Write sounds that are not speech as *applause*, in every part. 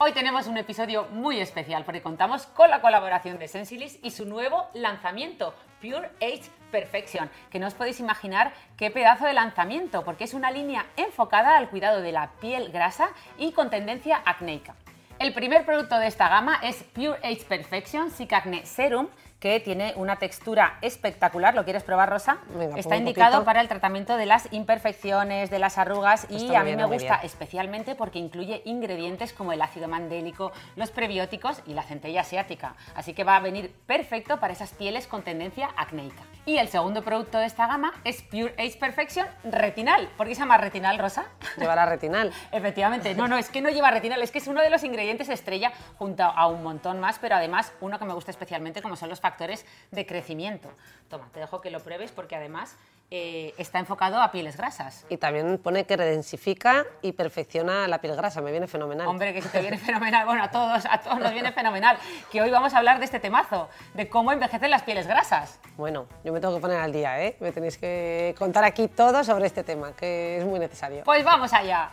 Hoy tenemos un episodio muy especial porque contamos con la colaboración de Sensilis y su nuevo lanzamiento, Pure Age Perfection, que no os podéis imaginar qué pedazo de lanzamiento, porque es una línea enfocada al cuidado de la piel grasa y con tendencia acnéica. El primer producto de esta gama es Pure Age Perfection Acne Serum, que tiene una textura espectacular. ¿Lo quieres probar, Rosa? Venga, Está pues un indicado poquito. para el tratamiento de las imperfecciones, de las arrugas y Está a mí bien, me gusta especialmente porque incluye ingredientes como el ácido mandélico, los prebióticos y la centella asiática. Así que va a venir perfecto para esas pieles con tendencia acnéica. Y el segundo producto de esta gama es Pure Age Perfection Retinal. ¿Por qué se llama retinal, Rosa? Llevará retinal. *laughs* Efectivamente, no, no, es que no lleva retinal, es que es uno de los ingredientes estrella junto a un montón más, pero además uno que me gusta especialmente como son los factores de crecimiento. Toma, te dejo que lo pruebes porque además eh, está enfocado a pieles grasas. Y también pone que redensifica y perfecciona la piel grasa. Me viene fenomenal. Hombre, que si te viene fenomenal, bueno, a todos, a todos nos viene fenomenal, que hoy vamos a hablar de este temazo, de cómo envejecen las pieles grasas. Bueno, yo me tengo que poner al día, ¿eh? Me tenéis que contar aquí todo sobre este tema, que es muy necesario. Pues vamos allá.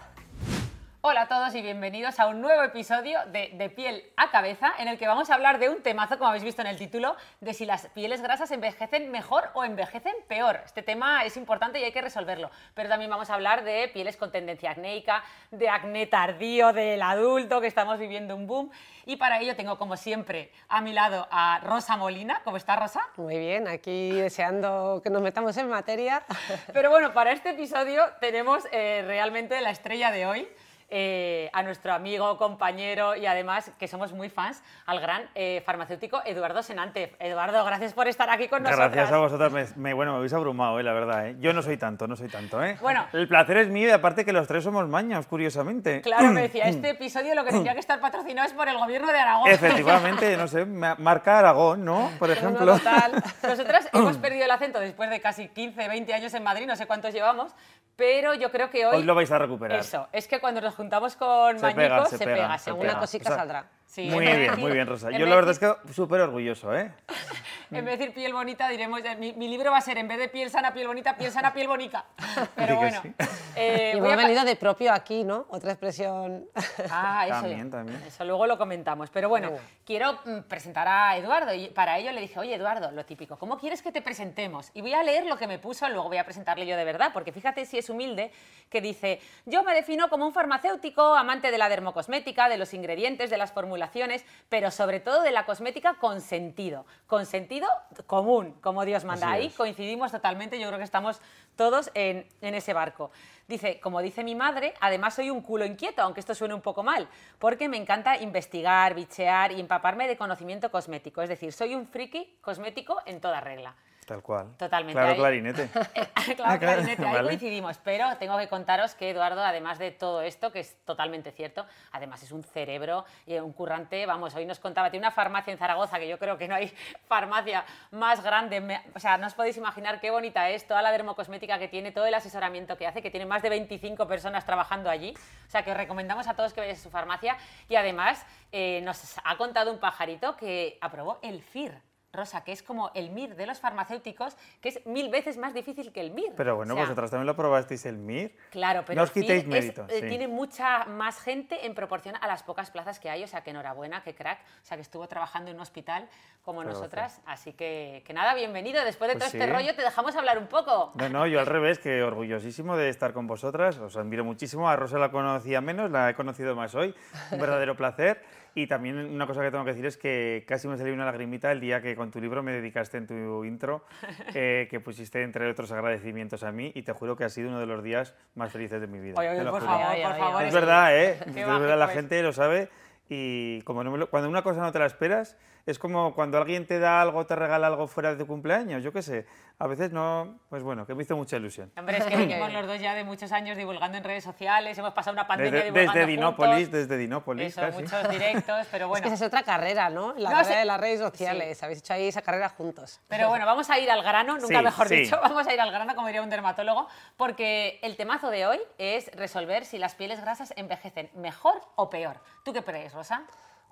Hola a todos y bienvenidos a un nuevo episodio de De piel a cabeza en el que vamos a hablar de un temazo, como habéis visto en el título, de si las pieles grasas envejecen mejor o envejecen peor. Este tema es importante y hay que resolverlo, pero también vamos a hablar de pieles con tendencia acnéica, de acné tardío del adulto, que estamos viviendo un boom. Y para ello tengo, como siempre, a mi lado a Rosa Molina. ¿Cómo está Rosa? Muy bien, aquí deseando que nos metamos en materia. Pero bueno, para este episodio tenemos eh, realmente la estrella de hoy. Eh, a nuestro amigo, compañero y además que somos muy fans, al gran eh, farmacéutico Eduardo Senante. Eduardo, gracias por estar aquí con nosotros. Gracias a vosotros. Me, me- bueno, me habéis abrumado, eh, la verdad. eh. Yo no soy tanto, no soy tanto. ¿eh? Bueno. El placer es mío y aparte que los tres somos maños, curiosamente. Claro, me *clears throat* decía, este episodio lo que tendría que estar patrocinado es por el gobierno de Aragón. Efectivamente, no sé, ma- marca Aragón, ¿no? *laughs* Por ejemplo. total. *laughs* Nosotras hemos *clears throat* perdido el acento después de casi 15, 20 años en Madrid, no sé cuántos llevamos, pero yo creo que hoy... Hoy lo vais a recuperar. Eso, es que cuando nos juntamos con Se Mañicos pega, se, se pega, pega, se. Alguna pega. cosita O sea, saldrá. Sí, muy bien, decir- muy bien, Rosa. Yo la verdad es que súper orgulloso, ¿eh? *laughs* En vez de decir piel bonita, diremos, ya, mi, mi libro va a ser, en vez de piel sana, piel bonita, piel sana, piel bonita. *laughs* Pero bueno. sí. eh, Y voy a venido de propio aquí, ¿no? Otra expresión. Ah, eso, También, también. eso luego lo comentamos. Pero bueno, Venga. quiero mm, presentar a Eduardo y para ello le dije, oye Eduardo, lo típico, ¿cómo quieres que te presentemos? Y voy a leer lo que me puso, luego voy a presentarle yo de verdad, porque fíjate si es humilde, que dice, yo me defino como un farmacéutico, amante de la dermocosmética, de los ingredientes, de las formulaciones, pero sobre todo de la cosmética con sentido, con sentido común, como Dios manda. Ahí coincidimos totalmente, yo creo que estamos todos en, en ese barco. Dice, como dice mi madre, además soy un culo inquieto, aunque esto suene un poco mal, porque me encanta investigar, bichear y empaparme de conocimiento cosmético. Es decir, soy un friki cosmético en toda regla. Tal cual. Totalmente, Claro, ahí- clarinete. *laughs* claro, Ah, claro, clarinete, ahí vale. coincidimos, pero tengo que contaros que Eduardo, además de todo esto, que es totalmente cierto, además es un cerebro y un currante, vamos, hoy nos contaba, tiene una farmacia en Zaragoza, que yo creo que no hay *laughs* farmacia más grande, me- o sea, no os podéis imaginar qué bonita es, toda la dermocosmética que tiene, todo el asesoramiento que hace, que tiene más de 25 personas trabajando allí, o sea, que os recomendamos a todos que vayáis a su farmacia y además eh, nos ha contado un pajarito que aprobó el FIR. Rosa, que es como el MIR de los farmacéuticos, que es mil veces más difícil que el MIR. Pero bueno, O sea, vosotras también lo probasteis el MIR. Claro, pero No os quitéis es- mérito. eh, sí. tiene mucha más gente en proporción a las pocas plazas que hay, o sea que enhorabuena, que crack, o sea que estuvo trabajando en un hospital como Pero nosotras, así que, que nada, bienvenido, después de Pues todo este sí. rollo te dejamos hablar un poco. No, no, yo al revés, que orgullosísimo de estar con vosotras, os admiro muchísimo, a Rosa la conocía menos, la he conocido más hoy, un verdadero placer. Y también una cosa que tengo que decir es que casi me salió una lagrimita el día que con tu libro me dedicaste en tu intro, *laughs* eh, que pusiste entre otros agradecimientos a mí y te juro que ha sido uno de los días más felices de mi vida. Oye, oye, por favor, Ay, por favor. Es verdad, ¿eh? Es verdad, *laughs* la mágico es. gente lo sabe y como no me lo- cuando una cosa no te la esperas, Es como cuando alguien te da algo, te regala algo fuera de tu cumpleaños, yo qué sé. A veces no, pues bueno, que me hizo mucha ilusión. Hombre, es que venimos los dos ya de muchos años divulgando en redes sociales, hemos pasado una pandemia Desde, divulgando desde Dinópolis, juntos. desde Dinópolis, Eso, casi. muchos directos, pero Es bueno. que esa es otra carrera, ¿no? La No, carrera sé- de las redes sociales. Habéis hecho ahí esa carrera juntos. Pero bueno, vamos a ir al grano, nunca Sí, mejor sí. dicho, *laughs* vamos a ir al grano, como diría un dermatólogo, porque el temazo de hoy es resolver si las pieles grasas envejecen mejor o peor. ¿Tú qué crees, Rosa?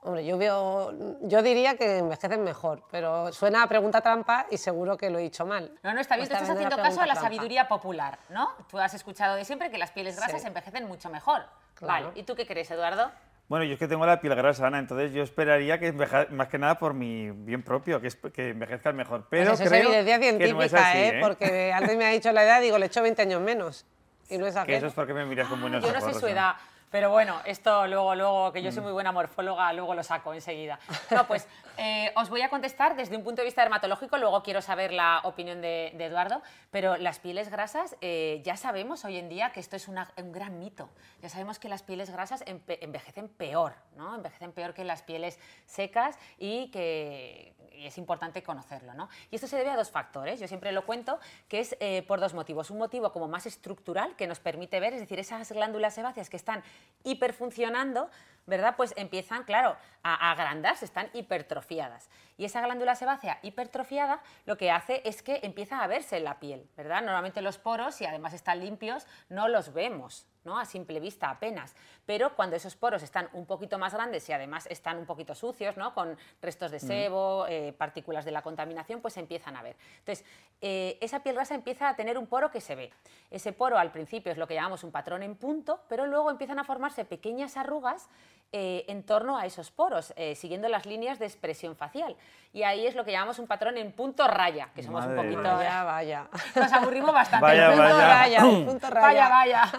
Hombre, yo veo, yo diría que envejecen mejor, pero suena a pregunta trampa y seguro que lo he dicho mal. No, no, está bien, tú Está estás haciendo caso a la trampa. sabiduría popular, ¿no? Tú has escuchado de siempre que las pieles grasas Sí. envejecen mucho mejor. Claro. Vale, ¿y tú qué crees, Eduardo? Bueno, yo es que tengo la piel grasa, Ana, entonces yo esperaría que enveja- más que nada por mi bien propio, que, es, que envejezca mejor. Pero Pues eso creo es evidencia que científica, no es así, ¿eh? Porque antes me ha dicho la edad, digo, le echo 20 años menos. Y no es Que eso es porque me miras con buenos Yo no sé su edad, pero bueno, esto luego, luego, que yo Mm. soy muy buena morfóloga, luego lo saco enseguida. No, pues *laughs* eh, os voy a contestar desde un punto de vista dermatológico, luego quiero saber la opinión de, Eduardo, pero las pieles grasas, eh, ya sabemos hoy en día que esto es un gran mito. Ya sabemos que las pieles grasas envejecen peor, ¿no? Envejecen peor que las pieles secas y que es importante conocerlo, ¿no? Y esto se debe a dos factores, yo siempre lo cuento, que es eh, por dos motivos. Un motivo como más estructural, que nos permite ver, es decir, esas glándulas sebáceas que están hiperfuncionando, ¿verdad? Pues empiezan, claro, a, agrandarse, están hipertrofiadas. Y esa glándula sebácea hipertrofiada lo que hace es que empieza a verse en la piel, ¿verdad? Normalmente los poros, si además están limpios, no los vemos, ¿no? A simple vista apenas. Pero cuando esos poros están un poquito más grandes y además están un poquito sucios, ¿no? Con restos de sebo, eh, partículas de la contaminación, pues se empiezan a ver. Entonces, eh, esa piel grasa empieza a tener un poro que se ve. Ese poro al principio es lo que llamamos un patrón en punto, pero luego empiezan a formarse pequeñas arrugas eh, en torno a esos poros, eh, siguiendo las líneas de expresión facial. Y ahí es lo que llamamos un patrón en punto raya, que somos un poquito... Vaya, vaya. Nos aburrimos bastante. Vaya, punto vaya. raya, el punto raya. Vaya, vaya.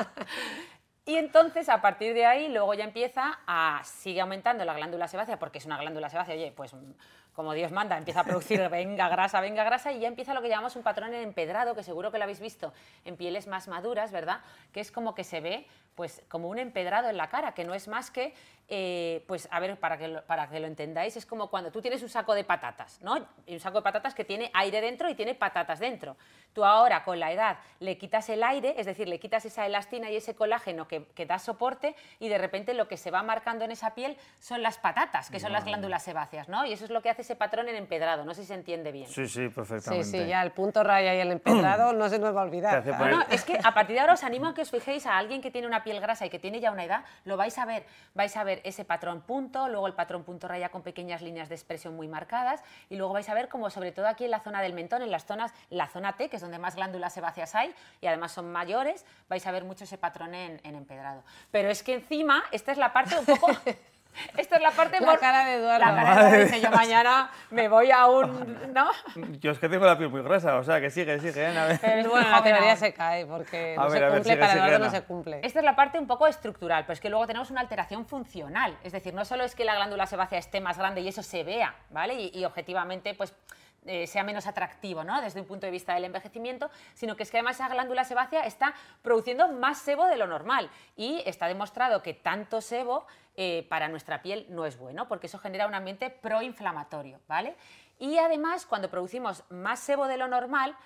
Y entonces, a partir de ahí, luego ya empieza a, sigue aumentando la glándula sebácea, porque es una glándula sebácea, oye, pues como Dios manda, empieza a producir *laughs* venga grasa, venga grasa, y ya empieza lo que llamamos un patrón en empedrado, que seguro que lo habéis visto en pieles más maduras, ¿verdad? Que es como que se ve, pues, como un empedrado en la cara, que no es más que, eh, pues, a ver, para que, lo, para que lo entendáis, es como cuando tú tienes un saco de patatas, ¿no? Y un saco de patatas que tiene aire dentro y tiene patatas dentro. Tú ahora, con la edad, le quitas el aire, es decir, le quitas esa elastina y ese colágeno que, que da soporte y de repente lo que se va marcando en esa piel son las patatas, que son las glándulas sebáceas, ¿no? Y eso es lo que hace ese patrón en empedrado, no sé si se entiende bien. Sí, sí, Sí, perfectamente. sí, ya el punto raya y el empedrado *clears throat* no se nos va a olvidar. Poner- No, es que a partir de ahora os animo a que os fijéis a alguien que tiene una piel grasa y que tiene ya una edad, lo vais a ver. Vais a ver ese patrón punto, luego el patrón punto raya con pequeñas líneas de expresión muy marcadas y luego vais a ver como sobre todo aquí en la zona del mentón, en las zonas, la zona T, que es donde más glándulas sebáceas hay y además son mayores, vais a ver mucho ese patrón en, en empedrado. Pero es que encima, esta es la parte un poco... *laughs* Esta es la parte La por- cara de Eduardo. La cara de Eduardo dice, yo mañana me voy a un... ¿no? Yo es que tengo la piel muy gruesa, o sea, que sigue, sigue, Ana, a ver. Pero Bueno, la teoría se cae porque no ver, se a ver, cumple, sigue, para sigue, Eduardo no se cumple. Esta es la parte un poco estructural, pero es que luego tenemos una alteración funcional. Es decir, no solo es que la glándula sebácea esté más grande y eso se vea, ¿vale? Y, y objetivamente, pues eh, sea menos atractivo, ¿no? Desde un punto de vista del envejecimiento, sino que es que además esa glándula sebácea está produciendo más sebo de lo normal y está demostrado que tanto sebo eh, para nuestra piel no es bueno, porque eso genera un ambiente proinflamatorio, ¿vale? Y además, cuando producimos más sebo de lo normal,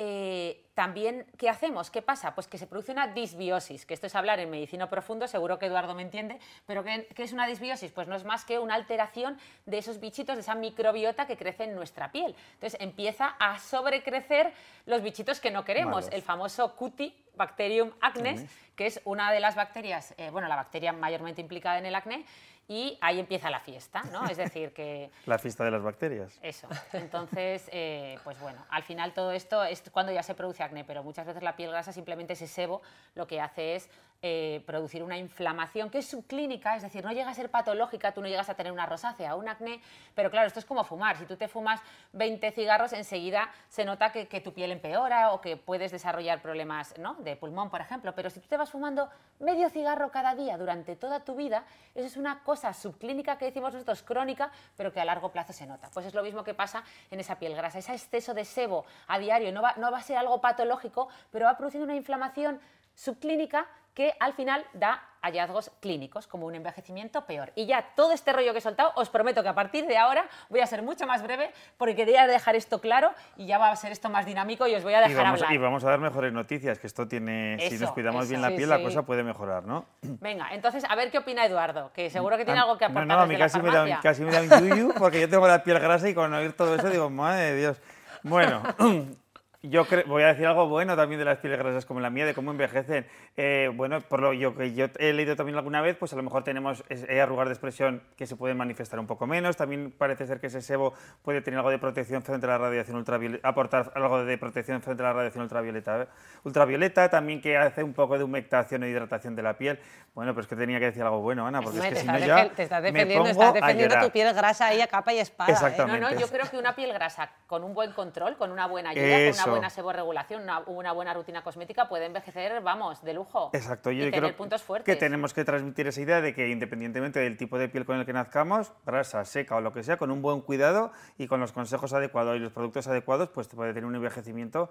eh, también, ¿qué hacemos? ¿Qué pasa? Pues que se produce una disbiosis, que esto es hablar en medicina profundo, seguro que Eduardo me entiende, pero ¿qué, qué es una disbiosis? Pues no es más que una alteración de esos bichitos, de esa microbiota que crece en nuestra piel. Entonces empieza a sobrecrecer los bichitos que no queremos, Malos. el famoso Cutibacterium acnes, que es una de las bacterias, eh, bueno, la bacteria mayormente implicada en el acné, y ahí empieza la fiesta, ¿no? Es decir, que... *laughs* La fiesta de las bacterias. Eso. Entonces, eh, pues bueno, al final todo esto es cuando ya se produce acné, pero muchas veces la piel grasa, simplemente ese sebo, lo que hace es eh, producir una inflamación que es subclínica, es decir, no llega a ser patológica, tú no llegas a tener una rosácea, un acné, pero claro, esto es como fumar. Si tú te fumas 20 cigarros, enseguida se nota que, tu piel empeora o que puedes desarrollar problemas ¿no? de pulmón, por ejemplo. Pero si tú te vas fumando medio cigarro cada día durante toda tu vida, eso es una cosa subclínica que decimos nosotros crónica, pero que a largo plazo se nota. Pues es lo mismo que pasa en esa piel grasa. Ese exceso de sebo a diario no va, no va a ser algo patológico, pero va produciendo una inflamación subclínica que al final da hallazgos clínicos, como un envejecimiento peor. Y ya todo este rollo que he soltado, os prometo que a partir de ahora voy a ser mucho más breve porque quería dejar esto claro y ya va a ser esto más dinámico y os voy a Y dejar vamos, hablar. y vamos a dar mejores noticias, que esto tiene, si nos cuidamos eso. bien la Sí, piel, la cosa puede mejorar, ¿no? *clears throat* Venga, entonces a ver qué opina Eduardo, que seguro que tiene algo que Ah, No, aportar no, a mí casi me, da, casi me da un yuyu porque yo tengo la piel grasa y con oír todo eso digo, madre de Dios. Bueno, *clears throat* yo voy a decir algo bueno también de las pieles grasas como la mía, de cómo envejecen. Eh, bueno, por lo yo, que yo he leído también alguna vez, pues a lo mejor tenemos eh, arrugas de expresión que se pueden manifestar un poco menos. También parece ser que ese sebo puede tener algo de protección frente a la radiación ultravioleta, aportar algo de protección frente a la radiación ultravioleta. Ultravioleta también que hace un poco de humectación e hidratación de la piel. Bueno, pues que tenía que decir algo bueno, Ana, porque es que si no ya te estás me defendiendo, pongo estás a defendiendo tu piel grasa ahí a capa y espada. ¿eh? Exactamente. No, no, yo creo que una piel grasa con un buen control, con una buena ayuda, con Eso. una buena seborregulación, una, una buena rutina cosmética puede envejecer, vamos, de lujo. Exacto, yo y creo tener puntos fuertes. que tenemos que transmitir esa idea de que independientemente del tipo de piel con el que nazcamos, grasa, seca o lo que sea, con un buen cuidado y con los consejos adecuados y los productos adecuados, pues puede tener un envejecimiento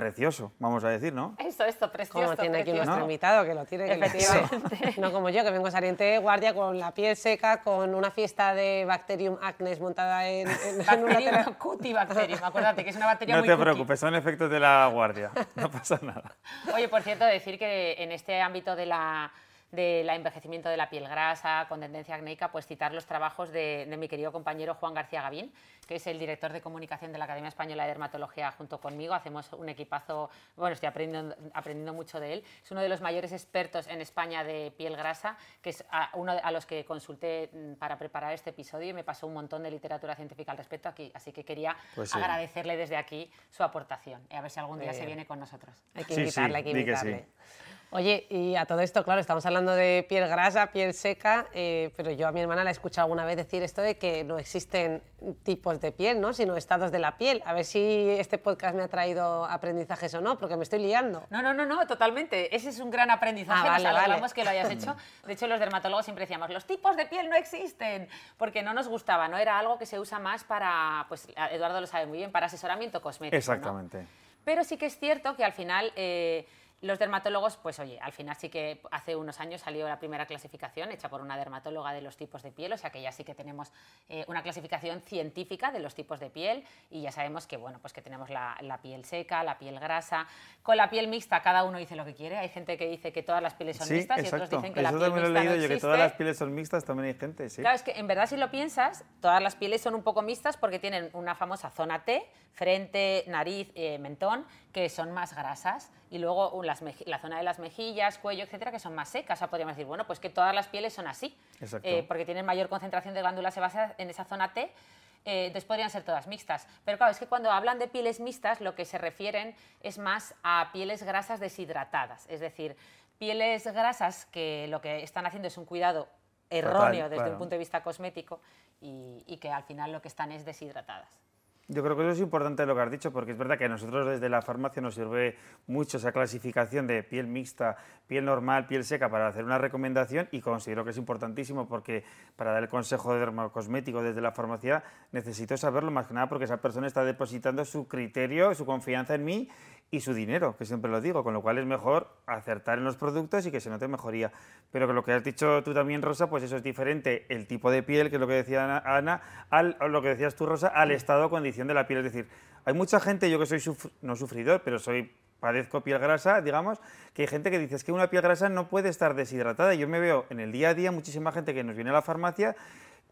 precioso, vamos a decir, ¿no? Esto, esto, precioso. Como tiene aquí precioso. nuestro invitado, que lo tiene que lucirse. No como yo, que vengo saliente de guardia con la piel seca, con una fiesta de Bacterium acnes montada en, en- en una Bacterium, tela- no, Cutibacterium, acuérdate que es una bacteria No muy te cookie. preocupes, son efectos de la guardia, no pasa nada. Oye, por cierto, decir que en este ámbito de la del envejecimiento de la piel grasa con tendencia acnéica, pues citar los trabajos de, de mi querido compañero Juan García Gavín, que es el director de comunicación de la Academia Española de Dermatología junto conmigo. Hacemos un equipazo, bueno, estoy aprendiendo, aprendiendo mucho de él. Es uno de los mayores expertos en España de piel grasa, que es a, uno a los que consulté mm, para preparar este episodio y me pasó un montón de literatura científica al respecto aquí, así que quería Pues sí. agradecerle desde aquí su aportación. Y a ver si algún día se bien. viene con nosotros. Hay que Sí, invitarle, sí, hay que invitarle. Oye, y a todo esto, claro, estamos hablando de piel grasa, piel seca, eh, pero yo a mi hermana la he escuchado alguna vez decir esto de que no existen tipos de piel, ¿no? sino estados de la piel. A ver si este podcast me ha traído aprendizajes o no, porque me estoy liando. No, no, no, no, totalmente. Ese es un gran aprendizaje. Ah, vale, Nos alegramos vale. que lo hayas hecho. *laughs* De hecho, los dermatólogos siempre decíamos, los tipos de piel no existen, porque no nos gustaba, ¿no? Era algo que se usa más para, pues Eduardo lo sabe muy bien, para asesoramiento cosmético. ¿no? Exactamente. Pero sí que es cierto que al final eh, los dermatólogos, pues oye, al final sí que hace unos años salió la primera clasificación hecha por una dermatóloga de los tipos de piel, o sea que ya sí que tenemos eh, una clasificación científica de los tipos de piel y ya sabemos que bueno, pues que tenemos la, la piel seca, la piel grasa, con la piel mixta cada uno dice lo que quiere. Hay gente que dice que todas las pieles son Sí, mixtas y exacto. otros dicen que Eso la piel también lo he mixta leído no yo, que todas las pieles son mixtas, también hay gente, sí. Claro, es que en verdad si lo piensas, todas las pieles son un poco mixtas porque tienen una famosa zona T, frente, nariz, eh, mentón, que son más grasas, y luego uh, las la zona de las mejillas, cuello, etcétera, que son más secas. O sea, podríamos decir, bueno, pues que todas las pieles son así, eh, porque tienen mayor concentración de glándulas sebáceas en esa zona T. eh, entonces podrían ser todas mixtas. Pero claro, es que cuando hablan de pieles mixtas, lo que se refieren es más a pieles grasas deshidratadas. Es decir, pieles grasas que lo que están haciendo es un cuidado erróneo desde claro. un punto de vista cosmético y, y que al final lo que están es deshidratadas. Yo creo que eso es importante lo que has dicho, porque es verdad que a nosotros desde la farmacia nos sirve mucho esa clasificación de piel mixta, piel normal, piel seca para hacer una recomendación y considero que es importantísimo porque para dar el consejo de dermocosmético desde la farmacia necesito saberlo más que nada porque esa persona está depositando su criterio, su confianza en mí y su dinero, que siempre lo digo, con lo cual es mejor acertar en los productos y que se note mejoría. Pero que lo que has dicho tú también, Rosa, pues eso es diferente el tipo de piel, que es lo que decía Ana, Ana, al, lo que decías tú, Rosa, al estado o condición de la piel. Es decir, hay mucha gente, yo que soy suf- no sufridor, pero soy padezco piel grasa, digamos, que hay gente que dice es que una piel grasa no puede estar deshidratada. Yo me veo en el día a día muchísima gente que nos viene a la farmacia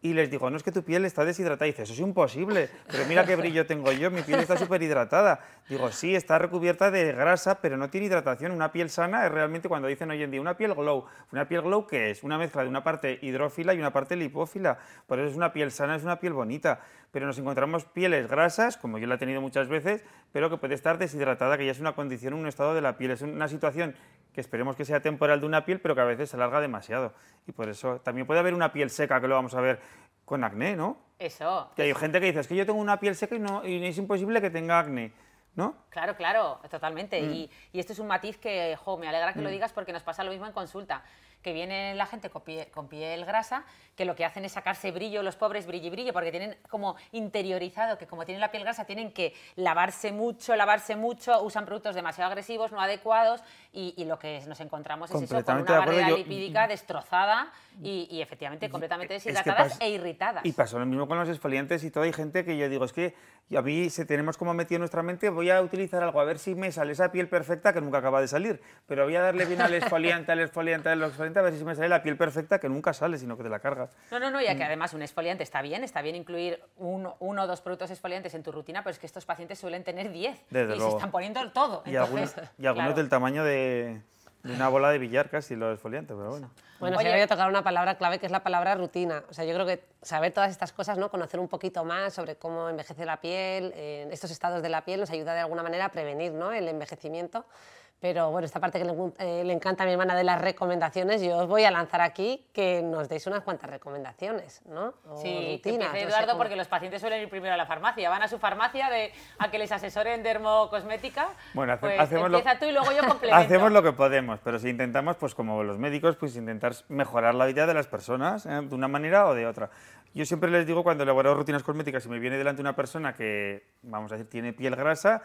y les digo, no es que tu piel está deshidratada. Y dice, eso es imposible, pero mira qué brillo tengo yo, mi piel está súper hidratada. Digo, sí, está recubierta de grasa, pero no tiene hidratación. Una piel sana es realmente cuando dicen hoy en día una piel glow. ¿Una piel glow qué es? Una mezcla de una parte hidrófila y una parte lipófila. Por eso es una piel sana, es una piel bonita. Pero nos encontramos pieles grasas, como yo la he tenido muchas veces, pero que puede estar deshidratada, que ya es una condición, un estado de la piel. Es una situación que esperemos que sea temporal de una piel, pero que a veces se alarga demasiado. Y por eso también puede haber una piel seca, que lo vamos a ver con acné, ¿no? Eso. Que hay gente que dice, es que yo tengo una piel seca y, no, y es imposible que tenga acné, ¿no? Claro, claro, totalmente. Mm. Y, y esto es un matiz que, jo, me alegra que lo digas porque nos pasa lo mismo en consulta. que viene la gente con piel, con piel grasa, que lo que hacen es sacarse brillo, los pobres brillo y brillo, porque tienen como interiorizado que como tienen la piel grasa tienen que lavarse mucho, lavarse mucho, usan productos demasiado agresivos, no adecuados y, lo que nos encontramos es eso, con una barrera lipídica destrozada y, efectivamente completamente deshidratadas e irritadas. Y pasó lo mismo con los exfoliantes y todo. Hay gente que yo digo, es que a mí se tenemos como metido en nuestra mente, voy a utilizar algo a ver si me sale esa piel perfecta que nunca acaba de salir, pero voy a darle bien al exfoliante, al exfoliante, al exfoliante a ver si me sale la piel perfecta que nunca sale, sino que te la cargas. No, no, no, ya que mm. además un exfoliante está bien, está bien incluir uno, uno o dos productos exfoliantes en tu rutina, pero es que estos pacientes suelen tener 10 y se están poniendo todo. Y algunos, del tamaño de, una bola de billar casi los exfoliantes, pero bueno. Bueno, se voy a tocar una palabra clave que es la palabra rutina. O sea, yo creo que saber todas estas cosas, ¿no? conocer un poquito más sobre cómo envejece la piel, estos estados de la piel, nos ayuda de alguna manera a prevenir ¿no? el envejecimiento. Pero bueno, esta parte que le, eh, le, encanta a mi hermana de las recomendaciones, yo os voy a lanzar aquí que nos deis unas cuantas recomendaciones, ¿no? sí, Eduardo, porque los pacientes suelen ir primero a la farmacia, van a su farmacia de, a que les asesoren dermocosmética. Bueno, pues hacemos empieza lo, tú y luego yo *laughs* complemento. Hacemos lo que podemos, pero si intentamos, pues como los médicos, pues intentar mejorar la vida de las personas ¿eh? de una manera o de otra. Yo siempre les digo cuando elaboro rutinas cosméticas, si me viene delante una persona que, vamos a decir, tiene piel grasa,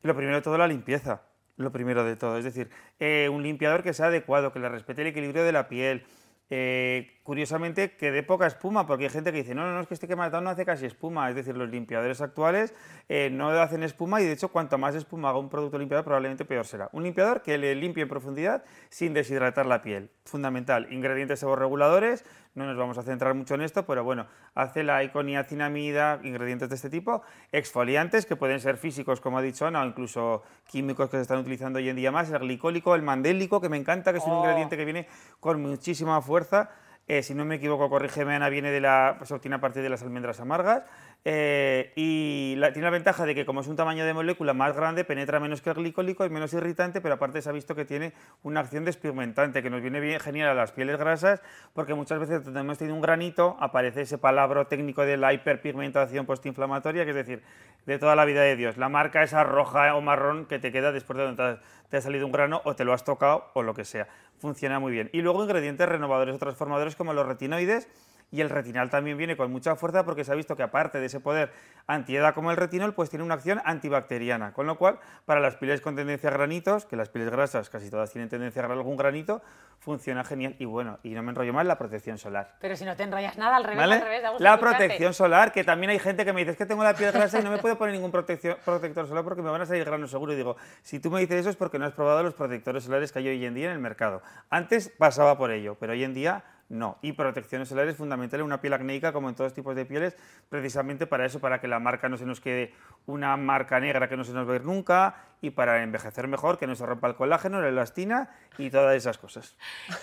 lo primero de todo la limpieza lo primero de todo. Es decir, eh, un limpiador que sea adecuado, que le respete el equilibrio de la piel. Eh, curiosamente, que dé poca espuma, porque hay gente que dice, no, no, no, es que este que no hace casi espuma. Es decir, los limpiadores actuales eh, no hacen espuma y de hecho, cuanto más espuma haga un producto limpiador, probablemente peor será. Un limpiador que le limpie en profundidad sin deshidratar la piel. Fundamental. Ingredientes reguladores no nos vamos a centrar mucho en esto, pero bueno, hace la iconiacinamida, ingredientes de este tipo, exfoliantes que pueden ser físicos, como ha dicho Ana, o incluso químicos que se están utilizando hoy en día más, el glicólico, el mandélico, que me encanta, que es un oh. ingrediente que viene con muchísima fuerza. Eh, si no me equivoco, corrígeme Ana, viene de la, se obtiene a partir de las almendras amargas. Eh, y tiene la ventaja de que como es un tamaño de molécula más grande, penetra menos que el glicólico, es menos irritante, pero aparte se ha visto que tiene una acción despigmentante, que nos viene bien genial a las pieles grasas, porque muchas veces donde hemos tenido un granito, aparece ese palabra técnico de la hiperpigmentación postinflamatoria, que es decir, de toda la vida de Dios. La marca esa roja o marrón que te queda después de donde te ha salido un grano o te lo has tocado o lo que sea. Funciona muy bien. Y luego ingredientes renovadores o transformadores como los retinoides, y el retinal también viene con mucha fuerza porque se ha visto que aparte de ese poder antiedad como el retinol, pues tiene una acción antibacteriana, con lo cual para las pieles con tendencia a granitos, que las pieles grasas casi todas tienen tendencia a algún granito, funciona genial y bueno, y no me enrollo más, la protección solar. Pero si no te enrollas nada, al revés, al revés. La protección solar, que también hay gente que me dice es que tengo la piel grasa y no me puedo poner ningún protector solar porque me van a salir granos seguro. Y digo, si tú me dices eso es porque no has probado los protectores solares que hay hoy en día en el mercado. Antes pasaba por ello, pero hoy en día no. Y protección solar es fundamental en una piel acnéica, como en todos tipos de pieles, precisamente para eso, para que la marca no se nos quede una marca negra que no se nos va a ir nunca y para envejecer mejor, que no se rompa el colágeno, la elastina y todas esas cosas.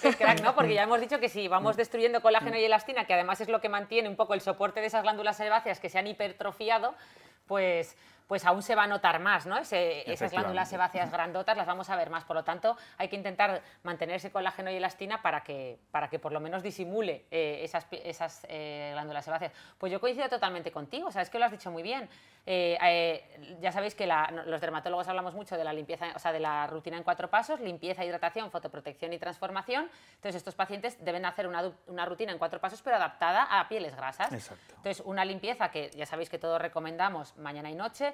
Es crack, ¿no? Porque ya *laughs* hemos dicho que si vamos destruyendo colágeno y elastina, que además es lo que mantiene un poco el soporte de esas glándulas sebáceas que se han hipertrofiado, pues pues aún se va a notar más, ¿no? esas glándulas sebáceas grandotas las vamos a ver más. Por lo tanto, hay que intentar mantener ese colágeno y elastina para que, para que por lo menos disimule eh, esas, esas eh, glándulas sebáceas. Pues yo coincido totalmente contigo, o sea, es que lo has dicho muy bien. Eh, ya sabéis que los dermatólogos hablamos mucho de la limpieza, o sea, de la rutina en cuatro pasos, limpieza, hidratación, fotoprotección y transformación. Entonces, estos pacientes deben hacer una, una rutina en cuatro pasos, pero adaptada a pieles grasas. Exacto. Entonces, una limpieza que ya sabéis que todos recomendamos mañana y noche,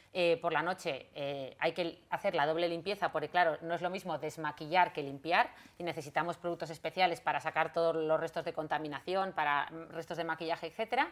eh, por la noche eh, hay que hacer la doble limpieza porque, claro, no es lo mismo desmaquillar que limpiar y necesitamos productos especiales para sacar todos los restos de contaminación, para mm, restos de maquillaje, etcétera.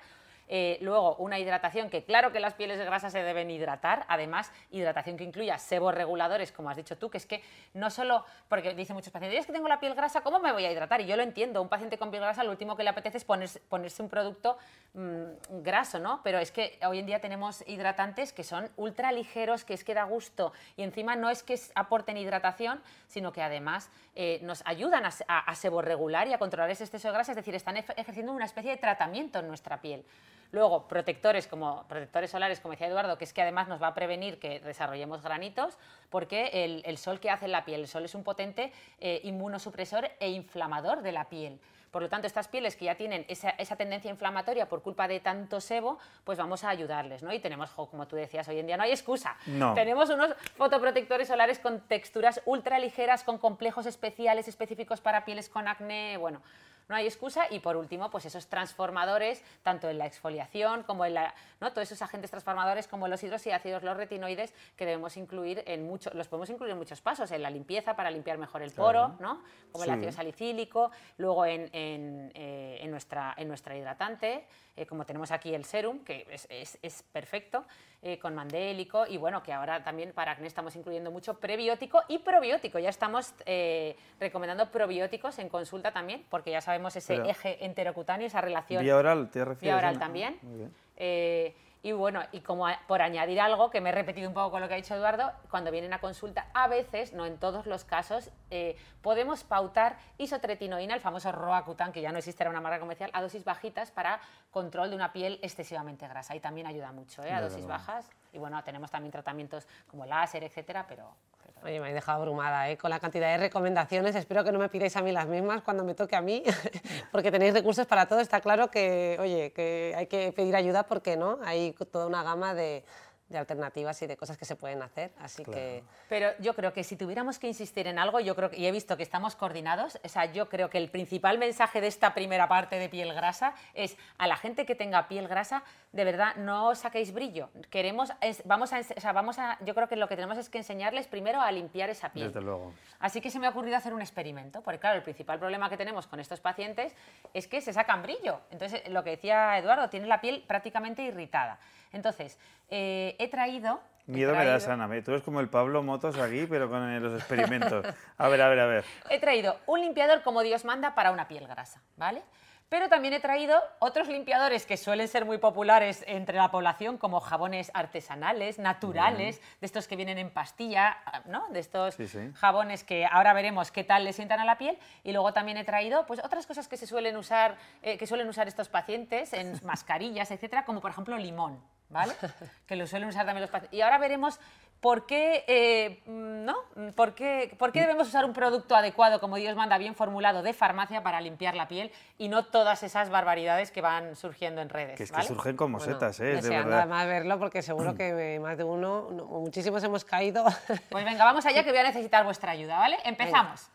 Eh, luego, una hidratación que claro que las pieles grasas se deben hidratar, además, hidratación que incluya sebos reguladores, como has dicho tú, que es que no solo, porque dicen muchos pacientes, es que tengo la piel grasa, ¿cómo me voy a hidratar? Y yo lo entiendo, un paciente con piel grasa lo último que le apetece es ponerse, un producto mm, graso, ¿no? Pero es que hoy en día tenemos hidratantes que son ligeros, que es que da gusto y encima no es que aporten hidratación, sino que además eh, nos ayudan a, a, a regular y a controlar ese exceso de grasa, es decir, están ejerciendo una especie de tratamiento en nuestra piel. Luego, protectores como protectores solares, como decía Eduardo, que es que además nos va a prevenir que desarrollemos granitos, porque el, sol que hace en la piel, el sol es un potente eh, inmunosupresor e inflamador de la piel. Por lo tanto, estas pieles que ya tienen esa, esa tendencia inflamatoria por culpa de tanto sebo, pues vamos a ayudarles, ¿no? Y tenemos, como tú decías, hoy en día no hay excusa. No. Tenemos unos fotoprotectores solares con texturas ultra ligeras, con complejos especiales específicos para pieles con acné, bueno, no hay excusa. Y por último, pues esos transformadores, tanto en la exfoliación como en la, ¿no? todos esos agentes transformadores como los hidroxiácidos, los retinoides, que debemos incluir en muchos, los podemos incluir en muchos pasos, en la limpieza para limpiar mejor el poro, ¿no? como el ácido salicílico, luego en, en, eh, en nuestra, en nuestra hidratante, eh, como tenemos aquí el serum, que es, es- es perfecto, eh, con mandélico, y bueno, que ahora también para acné estamos incluyendo mucho prebiótico y probiótico. Ya estamos eh, recomendando probióticos en consulta también, porque ya sabemos ese Pero- eje enterocutáneo, esa relación Vía oral, ¿te refieres? Vía oral también. Muy bien. Eh, y bueno, y como a- por añadir algo, que me he repetido un poco con lo que ha dicho Eduardo, cuando vienen a consulta, a veces, no en todos los casos, eh, podemos pautar isotretinoína, el famoso Roacutan, que ya no existe, era una marca comercial, a dosis bajitas para control de una piel excesivamente grasa. Y también ayuda mucho, ¿eh? a dosis bajas. Y bueno, tenemos también tratamientos como láser, etcétera, pero... Oye, me habéis dejado abrumada ¿eh? con la cantidad de recomendaciones. Espero que no me pidáis a mí las mismas cuando me toque a mí, *laughs* porque tenéis recursos para todo. Está claro que, oye, que hay que pedir ayuda porque no, hay toda una gama de, de alternativas y de cosas que se pueden hacer. Así que Pero yo creo que si tuviéramos que insistir en algo, yo creo que, y he visto que estamos coordinados, o sea, yo creo que el principal mensaje de esta primera parte de piel grasa es a la gente que tenga piel grasa, de verdad, no saquéis brillo. Queremos, es- vamos a, o sea, vamos a, yo creo que lo que tenemos es que enseñarles primero a limpiar esa piel. Desde luego. Así que se me ha ocurrido hacer un experimento, porque claro, el principal problema que tenemos con estos pacientes es que se sacan brillo. Entonces, lo que decía Eduardo, tiene la piel prácticamente irritada. Entonces, eh, he traído... he Miedo me das, Ana. Tú eres como el Pablo Motos aquí, pero con eh, los experimentos. A ver, a ver, a ver. He traído un limpiador como Dios manda para una piel grasa, ¿vale? Pero también he traído otros limpiadores que suelen ser muy populares entre la población, como jabones artesanales, naturales, de estos que vienen en pastilla, ¿no? De estos Sí, sí. jabones que ahora veremos qué tal le sientan a la piel. Y luego también he traído pues, otras cosas que se suelen usar, eh, que suelen usar estos pacientes en *laughs* mascarillas, etcétera, como por ejemplo limón, ¿vale? *laughs* Que lo suelen usar también los pacientes. Y ahora veremos por qué, eh, ¿no? ¿Por qué, por qué debemos usar un producto adecuado, como Dios manda, bien formulado de farmacia para limpiar la piel y no todas esas barbaridades que van surgiendo en redes. Que es que ¿vale? surgen como bueno, setas, ¿eh? De verdad. además verlo porque seguro que *clears throat* más de uno, no, muchísimos hemos caído. *laughs* Pues venga, vamos allá que voy a necesitar vuestra ayuda, ¿vale? Empezamos.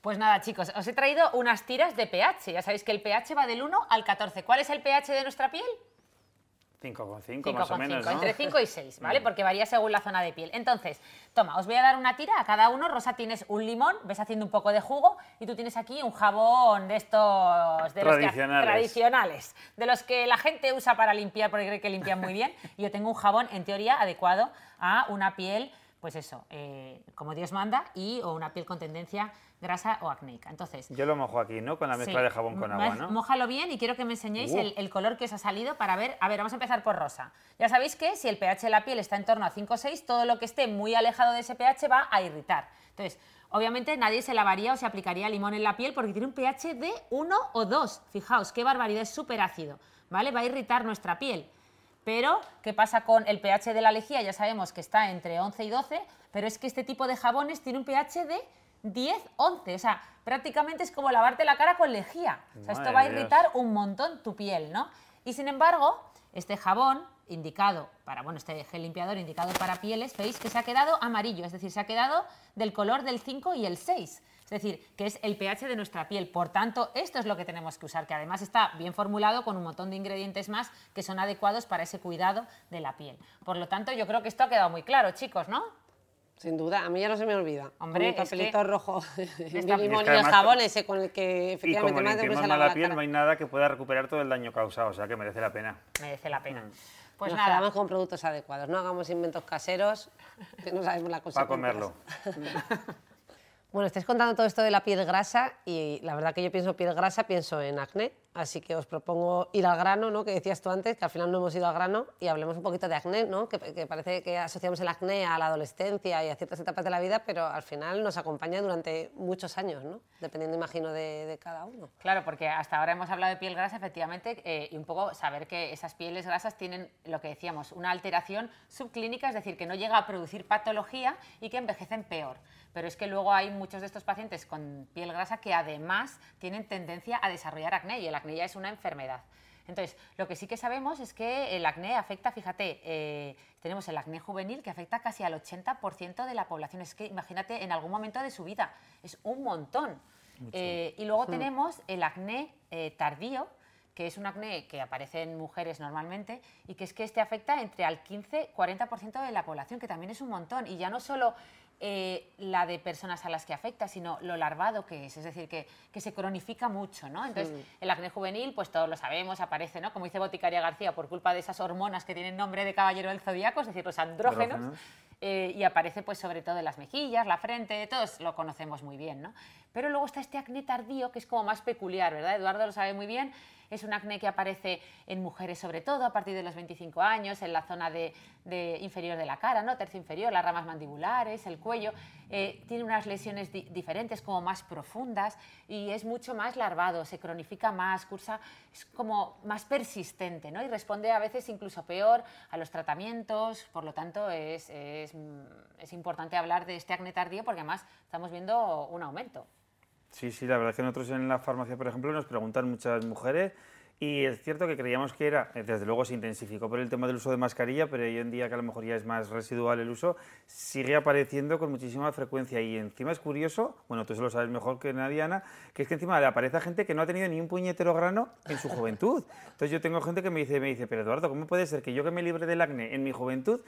Pues nada, chicos, os he traído unas tiras de pH. Ya sabéis que el pH va del 1 al 14. ¿Cuál es el pH de nuestra piel? 5,5 más o 5,5, menos, ¿no? entre 5 y 6, ¿vale? Porque varía según la zona de piel. Entonces, toma, os voy a dar una tira a cada uno. Rosa, tienes un limón, ves haciendo un poco de jugo, y tú tienes aquí un jabón de estos... De los que- Tradicionales. tradicionales, de los que la gente usa para limpiar porque cree que limpian muy bien. Y *laughs* yo tengo un jabón, en teoría, adecuado a una piel, pues eso, eh, como Dios manda, y o una piel con tendencia grasa o acnéica. Entonces, Yo lo mojo aquí, ¿no? Con la mezcla Sí. de jabón con agua, ¿no? Mójalo bien y quiero que me enseñéis Uh. el, el color que os ha salido para ver. A ver, vamos a empezar por rosa. Ya sabéis que si el pH de la piel está en torno a 5 o 6, todo lo que esté muy alejado de ese pH va a irritar. Entonces, obviamente nadie se lavaría o se aplicaría limón en la piel porque tiene un pH de 1 o 2. Fijaos, qué barbaridad, es súper ácido. ¿Vale? Va a irritar nuestra piel. Pero, ¿qué pasa con el pH de la lejía? Ya sabemos que está entre 11 y 12, pero es que este tipo de jabones tiene un pH de 10, 11. O sea, prácticamente es como lavarte la cara con lejía. O sea, esto va a Dios. irritar un montón tu piel, ¿no? Y sin embargo, este jabón indicado para, bueno, este gel limpiador indicado para pieles, veis que se ha quedado amarillo, es decir, se ha quedado del color del 5 y el 6. Es decir, que es el pH de nuestra piel. Por tanto, esto es lo que tenemos que usar, que además está bien formulado con un montón de ingredientes más que son adecuados para ese cuidado de la piel. Por lo tanto, yo creo que esto ha quedado muy claro, chicos, ¿no? Sin duda, a mí ya no se me olvida. Hombre, Con mi es que- papelito rojo, *laughs* mi limón y el jabón ese con el que Y efectivamente como más de lava la la piel, cara. no hay nada que pueda recuperar todo el daño causado, o sea que merece la pena. Merece la pena. Mm. Pues Nos nada, quedamos con productos adecuados, no hagamos inventos caseros, que no sabemos la cosa. Para comerlo. *laughs* Bueno, estáis contando todo esto de la piel grasa y la verdad que yo pienso piel grasa, pienso en acné, así que os propongo ir al grano, ¿no? que decías tú antes, que al final no hemos ido al grano y hablemos un poquito de acné, ¿no? que, parece que asociamos el acné a la adolescencia y a ciertas etapas de la vida, pero al final nos acompaña durante muchos años, ¿no? dependiendo, imagino, de, de cada uno. Claro, porque hasta ahora hemos hablado de piel grasa, efectivamente, eh, y un poco saber que esas pieles grasas tienen lo que decíamos, una alteración subclínica, es decir, que no llega a producir patología y que envejecen peor. Pero es que luego hay muchos de estos pacientes con piel grasa que además tienen tendencia a desarrollar acné y el acné ya es una enfermedad. Entonces, lo que sí que sabemos es que el acné afecta, fíjate, eh, tenemos el acné juvenil que afecta casi al 80% de la población. Es que imagínate en algún momento de su vida, es un montón. Eh, y luego tenemos el acné eh, tardío, que es un acné que aparece en mujeres normalmente y que es que este afecta entre al 15-40% de la población, que también es un montón. Y ya no solo eh, la de personas a las que afecta, sino lo larvado que es, es decir, que, que se cronifica mucho, ¿no? Entonces, el acné juvenil, pues todos lo sabemos, aparece, ¿no? Como dice Boticaria García, por culpa de esas hormonas que tienen nombre de caballero del zodiaco, es decir, los andrógenos, eh, y aparece pues sobre todo en las mejillas, la frente, todos lo conocemos muy bien, ¿no? Pero luego está este acné tardío que es como más peculiar, ¿verdad? Eduardo lo sabe muy bien, es un acné que aparece en mujeres sobre todo a partir de los 25 años, en la zona de, inferior de la cara, ¿no? tercio inferior, las ramas mandibulares, el cuello. Eh, tiene unas lesiones diferentes, como más profundas y es mucho más larvado, se cronifica más, cursa, es como más persistente ¿no? y responde a veces incluso peor a los tratamientos. Por lo tanto, es, es, es importante hablar de este acné tardío porque además estamos viendo un aumento. Sí, sí, la verdad es que nosotros en la farmacia, por ejemplo, nos preguntan muchas mujeres y es cierto que creíamos que era, eh, desde luego se intensificó por el tema del uso de mascarilla, pero hoy en día que a lo mejor ya es más residual el uso, sigue apareciendo con muchísima frecuencia y encima es curioso, bueno, tú se lo sabes mejor que nadie, Ana, que es que encima le aparece a gente que no ha tenido ni un puñetero grano en su juventud. Entonces yo tengo gente que me dice, me dice, pero Eduardo, ¿cómo puede ser que yo que me libre del acné en mi juventud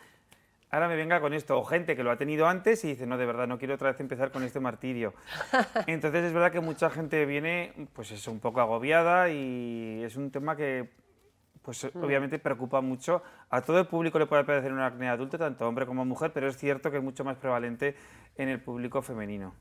ahora me venga con esto, o gente que lo ha tenido antes y dice, no, de verdad, no quiero otra vez empezar con este martirio. *laughs* Entonces es verdad que mucha gente viene, pues es un poco agobiada y es un tema que, pues mm. obviamente preocupa mucho. A todo el público le puede parecer un acné adulto, tanto hombre como mujer, pero es cierto que es mucho más prevalente en el público femenino.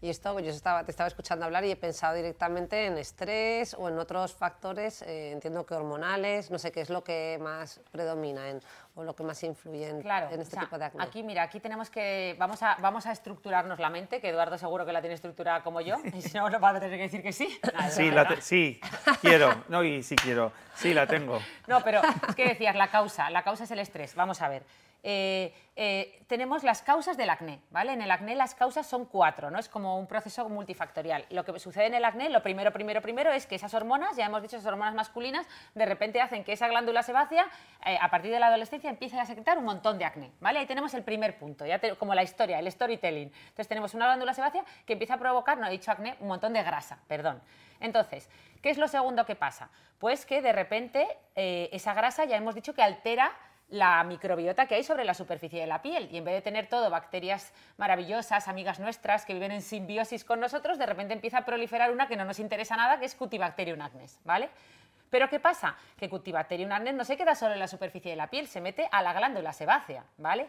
Y esto, yo estaba, te estaba escuchando hablar y he pensado directamente en estrés o en otros factores, eh, entiendo que hormonales, no sé qué es lo que más predomina en, o lo que más influye en, en este tipo de acné. Aquí, mira, aquí tenemos que, vamos a, vamos a estructurarnos la mente, que Eduardo seguro que la tiene estructurada como yo, y si no, nos va a tener que decir que sí. sí, sí, quiero, no, y sí quiero, sí, la tengo. No, pero es que decías, la causa, la causa es el estrés, vamos a ver. Eh, eh, tenemos las causas del acné, ¿vale? En el acné las causas son cuatro, ¿no? Es como un proceso multifactorial. Lo que sucede en el acné, lo primero, primero, primero es que esas hormonas, ya hemos dicho, esas hormonas masculinas, de repente hacen que esa glándula sebácea, eh, a partir de la adolescencia, empiece a secretar un montón de acné, ¿vale? Ahí tenemos el primer punto, ya como la historia, el storytelling. Entonces tenemos una glándula sebácea que empieza a provocar, no he dicho acné, un montón de grasa, perdón. Entonces, ¿qué es lo segundo que pasa? Pues que de repente esa grasa, ya hemos dicho que altera la microbiota que hay sobre la superficie de la piel. Y en vez de tener todo bacterias maravillosas, amigas nuestras, que viven en simbiosis con nosotros, de repente empieza a proliferar una que no nos interesa nada, que es Cutibacterium acnes, ¿vale? Pero ¿qué pasa? Que Cutibacterium acnes no se queda solo en la superficie de la piel, se mete a la glándula sebácea, ¿vale?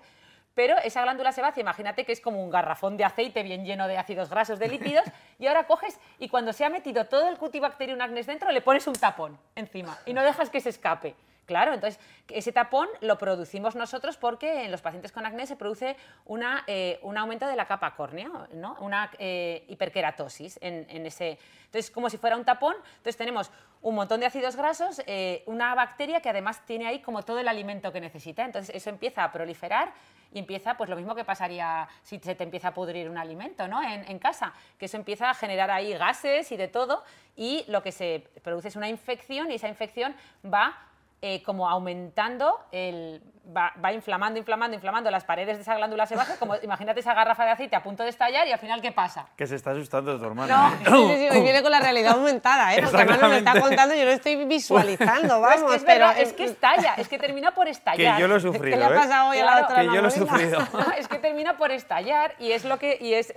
Pero esa glándula sebácea, imagínate que es como un garrafón de aceite bien lleno de ácidos grasos, de lípidos, y ahora coges y cuando se ha metido todo el Cutibacterium acnes dentro, le pones un tapón encima y no dejas que se escape. Claro, entonces ese tapón lo producimos nosotros porque en los pacientes con acné se produce una, eh, un aumento de la capa córnea, ¿no? una eh, hiperkeratosis en, ese. Entonces, como si fuera un tapón, entonces tenemos un montón de ácidos grasos, eh, una bacteria que además tiene ahí como todo el alimento que necesita. Entonces, eso empieza a proliferar y empieza, pues lo mismo que pasaría si se te empieza a pudrir un alimento ¿no? en, en casa, que eso empieza a generar ahí gases y de todo, y lo que se produce es una infección y esa infección va eh, como aumentando, el, va, inflamando, inflamando, inflamando las paredes de esa glándula sebácea, como *laughs* imagínate esa garrafa de aceite a punto de estallar y al final ¿qué pasa? Que se está asustando tu hermana. No, ¿eh? sí, sí, viene con la realidad aumentada, ¿eh? Porque además me está contando, yo lo estoy visualizando, *laughs* vamos. es que pero es que estalla, es que termina por estallar. Que yo lo he sufrido, ¿Qué le ha ¿eh? pasado hoy a la otra Que yo lo he sufrido. *laughs* es que termina por estallar y es lo que y es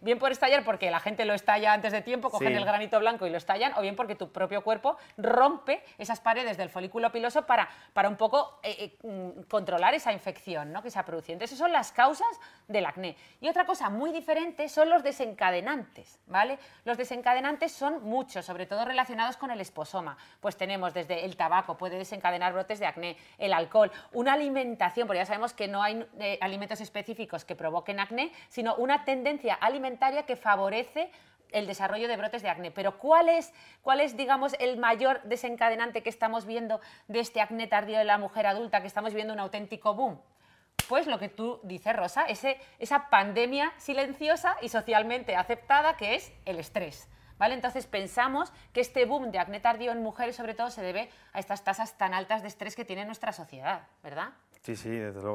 bien por estallar porque la gente lo estalla antes de tiempo, cogen el granito blanco y lo estallan, o bien porque tu propio cuerpo rompe esas paredes del folículo piloso para, para un poco eh, eh, controlar esa infección ¿no? que se ha producido. Entonces, esas son las causas del acné. Y otra cosa muy diferente son los desencadenantes. ¿vale? Los desencadenantes son muchos, sobre todo relacionados con el esposoma. Pues tenemos desde el tabaco, puede desencadenar brotes de acné, el alcohol, una alimentación, porque ya sabemos que no hay eh, alimentos específicos que provoquen acné, sino una tendencia alimentaria que favorece el desarrollo de brotes de acné. Pero ¿cuál es, digamos, el mayor desencadenante que estamos viendo de este acné tardío de la mujer adulta, que estamos viendo un auténtico boom? pues lo que tú dices, Rosa, ese, esa pandemia silenciosa y socialmente aceptada que es el estrés. ¿Vale? Entonces pensamos que este boom de acné tardío en mujeres sobre todo se debe a estas tasas tan altas de estrés que tiene nuestra sociedad, ¿verdad? Sí, sí.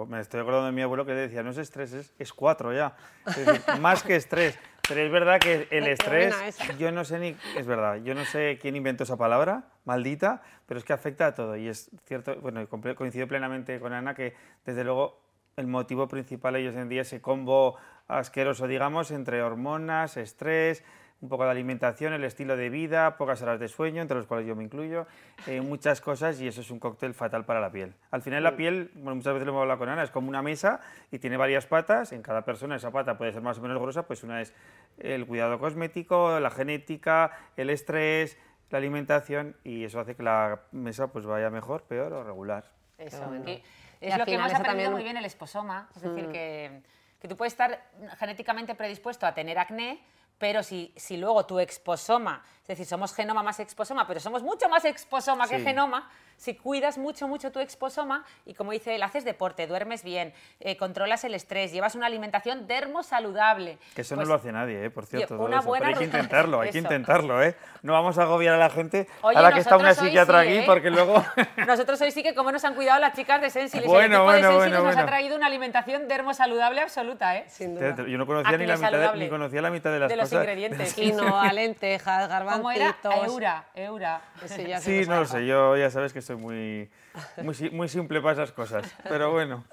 Me estoy acordando de mi abuelo que decía, no es estrés, es, es cuatro ya. Es decir, *laughs* más que estrés. Pero es verdad que el estrés, yo no sé ni, es verdad, yo no sé quién inventó esa palabra, maldita, pero es que afecta a todo. Y es cierto, bueno, coincido plenamente con Ana que desde luego el motivo principal hoy en día ese combo asqueroso, digamos, entre hormonas, estrés, un poco de alimentación, el estilo de vida, pocas horas de sueño, entre los cuales yo me incluyo, eh, *laughs* muchas cosas y eso es un cóctel fatal para la piel. Al final la piel, bueno, muchas veces lo hemos hablado con Ana, es como una mesa y tiene varias patas, en cada persona esa pata puede ser más o menos gruesa, pues una es el cuidado cosmético, la genética, el estrés, la alimentación y eso hace que la mesa pues vaya mejor, peor o regular. Eso, Y es al lo que final hemos aprendido también- Mm. muy bien el esposoma, es decir, que, que tú puedes estar genéticamente predispuesto a tener acné, pero si, si luego tu exposoma, es decir, somos genoma más exposoma, pero somos mucho más exposoma que Sí. genoma, si cuidas mucho, mucho tu exposoma y como dice él, haces deporte, duermes bien, eh, controlas el estrés, llevas una alimentación dermosaludable. Que eso pues- no lo hace nadie, ¿eh? por cierto. una buena Pero hay que intentarlo, hay que intentarlo, ¿eh? No vamos a agobiar a la gente Oye, ahora que está una psiquiatra sí, aquí, ¿eh? porque luego... *laughs* Nosotros hoy sí que como nos han cuidado las chicas de Sensilis. Bueno, el equipo bueno, de Sensilis bueno, nos ha bueno. traído una alimentación dermosaludable absoluta, ¿eh? Sin duda. Yo no conocía ni la, mitad de, ni conocía la mitad de las de los ingredientes. *laughs* Quinoa, lentejas, ¿Cómo era? Eura, Eura. Ya Sí, no lo sé, yo ya sabes que soy muy, muy, muy simple para esas cosas, pero bueno.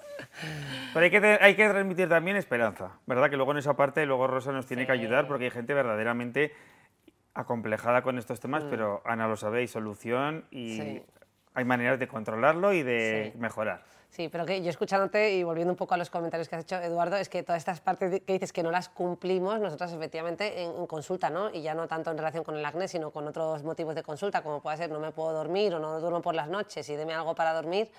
Pero hay que, hay que transmitir también esperanza, ¿verdad? Que luego en esa parte, luego Rosa nos tiene que ayudar porque hay gente verdaderamente acomplejada con estos temas, pero Ana lo sabe, hay solución y Mm. Sí. Hay maneras de controlarlo y de Sí. mejorar. Sí, pero que yo escuchándote y volviendo un poco a los comentarios que has hecho, Eduardo, es que todas estas partes que dices que no las cumplimos nosotras efectivamente en, en consulta, ¿no? Y ya no tanto en relación con el acné, sino con otros motivos de consulta, como puede ser no me puedo dormir o no duermo por las noches y deme algo para dormir.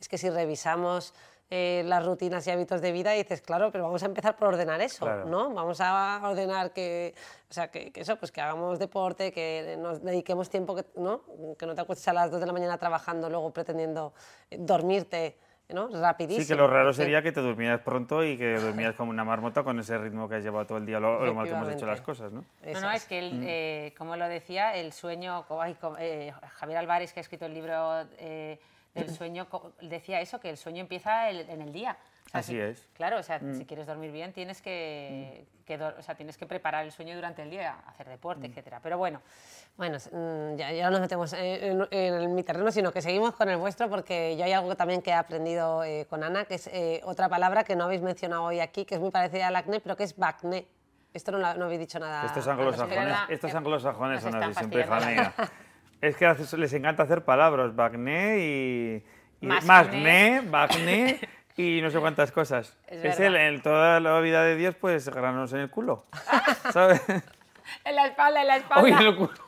Es que si revisamos eh, las rutinas y hábitos de vida, dices, claro, pero vamos a empezar por ordenar eso, Claro. ¿no? Vamos a ordenar que, o sea, que, que eso, pues que hagamos deporte, que nos dediquemos tiempo, que, ¿no? Que no te acuestes a las 2 de la mañana trabajando, luego pretendiendo eh, dormirte, ¿no? Rapidísimo. Sí, que lo raro sería que te durmieras pronto y que durmieras como una marmota con ese ritmo que has llevado todo el día, lo, lo mal que hemos hecho las cosas, ¿no? No, Eso no, es que, él, eh, como lo decía, el sueño, ay, eh, Javier Álvarez, que ha escrito el libro eh, del *laughs* sueño, decía eso, que el sueño empieza el- en el día. O sea, Así si- es. Claro, o sea, si quieres dormir bien, tienes que, que dor- o sea, tienes que preparar el sueño durante el día, hacer deporte, etcétera. Pero bueno, Bueno, mm, ya, ya no nos metemos en, en- en mi terreno, sino que seguimos con el vuestro, porque yo hay algo también que he aprendido eh, con Ana, que es eh, otra palabra que no habéis mencionado hoy aquí, que es muy parecida al acné, pero que es bacné. Esto no, no habéis dicho nada. Estos anglosajones, estos anglosajones son así, siempre, mía. *laughs* Es que les encanta hacer palabras, Bacné y, y Bacné y no sé cuántas cosas. *laughs* Es el, toda la vida de Dios, pues granos en el culo, *laughs* ¿sabes? en la espalda, en la espalda. Uy, en el culo.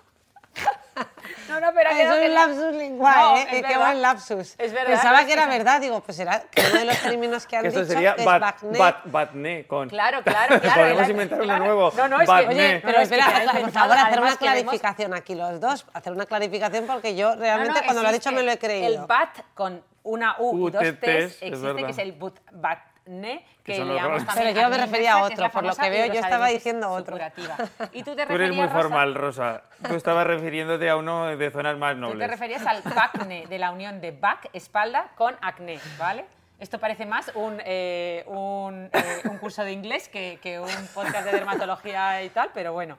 *laughs* No, no, pero Es un la- lapsus lingual, No, ¿eh? es Qué buen lapsus. Es verdad, Pensaba no, que es era que- verdad, digo, pues será que uno de los *laughs* términos que han Que dicho sería es bat, bat, Batné con... Claro, claro, *laughs* claro. Podemos inventar uno claro. nuevo. No, no, es que, Batné. oye, Pero es espera, has por favor, hacer una queremos- clarificación aquí los dos, hacer una clarificación porque yo realmente no, cuando lo ha dicho me lo he creído. El bat con una U y dos T's es existe, que es el but, batné, que, Que son le raros. también Pero yo me refería a otro, por lo que veo, yo estaba diciendo otro. *laughs* Y tú te Tú eres referías, muy formal, Rosa. Tú estabas refiriéndote a uno de zonas más Tú te nobles. referías al bacne, de la unión de back, espalda, con acné, ¿vale? Esto parece más un, eh, un, eh, un curso de inglés que, que un podcast de dermatología y tal, pero bueno.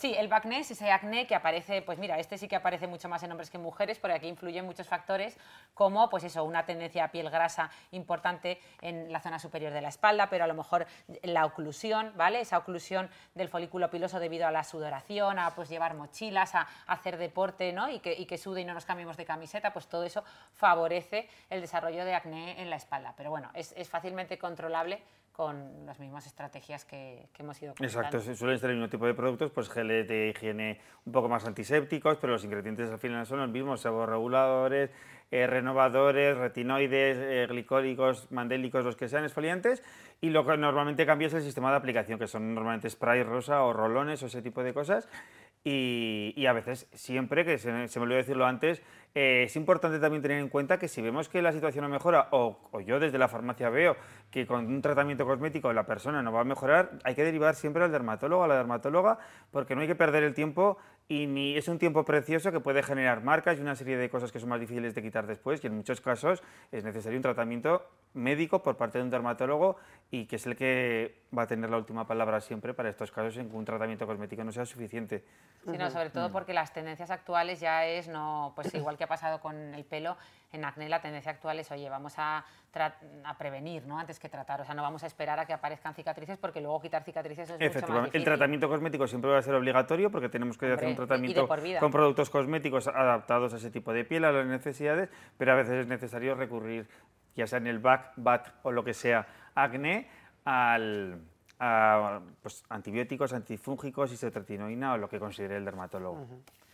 Sí, el bacné es ese acné que aparece, pues mira, este sí que aparece mucho más en hombres que en mujeres, porque aquí influyen muchos factores, como pues eso, una tendencia a piel grasa importante en la zona superior de la espalda, pero a lo mejor la oclusión, ¿vale? Esa oclusión del folículo piloso debido a la sudoración, a pues llevar mochilas, a, a hacer deporte, ¿no? Y que, y que sude y no nos cambiemos de camiseta, pues todo eso favorece el desarrollo de acné en la espalda. Pero bueno, es, es fácilmente controlable con las mismas estrategias que, que hemos ido. Exacto, suelen ser el mismo tipo de productos, pues geles de higiene un poco más antisépticos, pero los ingredientes al final son los mismos, seborreguladores, eh, renovadores, retinoides, eh, glicólicos, mandélicos, los que sean exfoliantes, y lo que normalmente cambia es el sistema de aplicación, que son normalmente spray rosa o rolones o ese tipo de cosas, Y, a veces, siempre, que se, me olvidó decirlo antes, eh, es importante también tener en cuenta que si vemos que la situación no mejora, o, yo desde la farmacia veo que con un tratamiento cosmético la persona no va a mejorar, hay que derivar siempre al dermatólogo, a la dermatóloga, porque no hay que perder el tiempo y ni es un tiempo precioso que puede generar marcas y una serie de cosas que son más difíciles de quitar después y en muchos casos es necesario un tratamiento médico por parte de un dermatólogo y que es el que va a tener la última palabra siempre para estos casos en que un tratamiento cosmético no sea suficiente. Sí, no, sobre todo porque las tendencias actuales ya es no, pues igual que ha pasado con el pelo, en acné la tendencia actual es, oye, vamos a, a, prevenir, ¿no? Antes que tratar, o sea, no vamos a esperar a que aparezcan cicatrices porque luego quitar cicatrices es mucho más difícil. El tratamiento cosmético siempre va a ser obligatorio porque tenemos que hacer un tratamiento con productos cosméticos adaptados a ese tipo de piel, a las necesidades, pero a veces es necesario recurrir, ya sea en el back, back o lo que sea, acné, al a, pues, antibióticos, antifúngicos, isotretinoína o lo que considere el dermatólogo.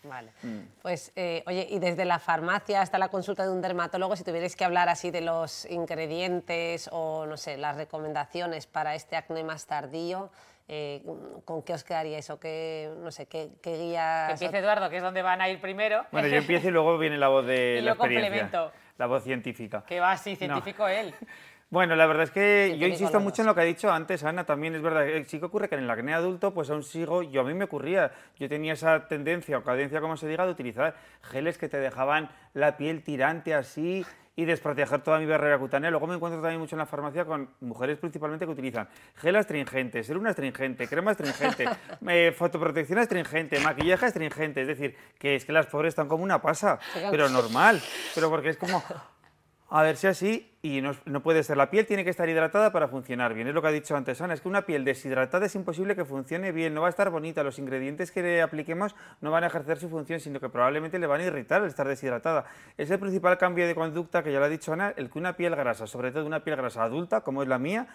Vale. Mm. Pues, eh, oye, y desde la farmacia hasta la consulta de un dermatólogo, si tuvierais que hablar así de los ingredientes o, no sé, las recomendaciones para este acné más tardío, eh, ¿con qué os quedaríais o qué, no sé, qué, qué guías? Que empiece Eduardo, que es donde van a ir primero. Bueno, yo empiezo y luego viene la voz de *laughs* la experiencia. La voz científica. Que va así, científico él. *laughs* Bueno, la verdad es que yo insisto mucho en lo que ha dicho antes Ana, también es verdad, sí que ocurre que en el acné adulto, pues aún sigo, yo a mí me ocurría, yo tenía esa tendencia o cadencia, como se diga, de utilizar geles que te dejaban la piel tirante así y desproteger toda mi barrera cutánea. Luego me encuentro también mucho en la farmacia con mujeres principalmente que utilizan gel astringente, serum astringente, crema astringente, *laughs* eh, fotoprotección astringente, maquillaje astringente, es decir, que es que las pobres están como una pasa, pero normal, pero porque es como a ver si así, y no, puede ser. La piel tiene que estar hidratada para funcionar bien. Es lo que ha dicho antes Ana, es que una piel deshidratada es imposible que funcione bien, no va a estar bonita. Los ingredientes que le apliquemos no van a ejercer su función, sino que probablemente le van a irritar al estar deshidratada. Es el principal cambio de conducta que ya lo ha dicho Ana, el que una piel grasa, sobre todo una piel grasa adulta, como es la mía,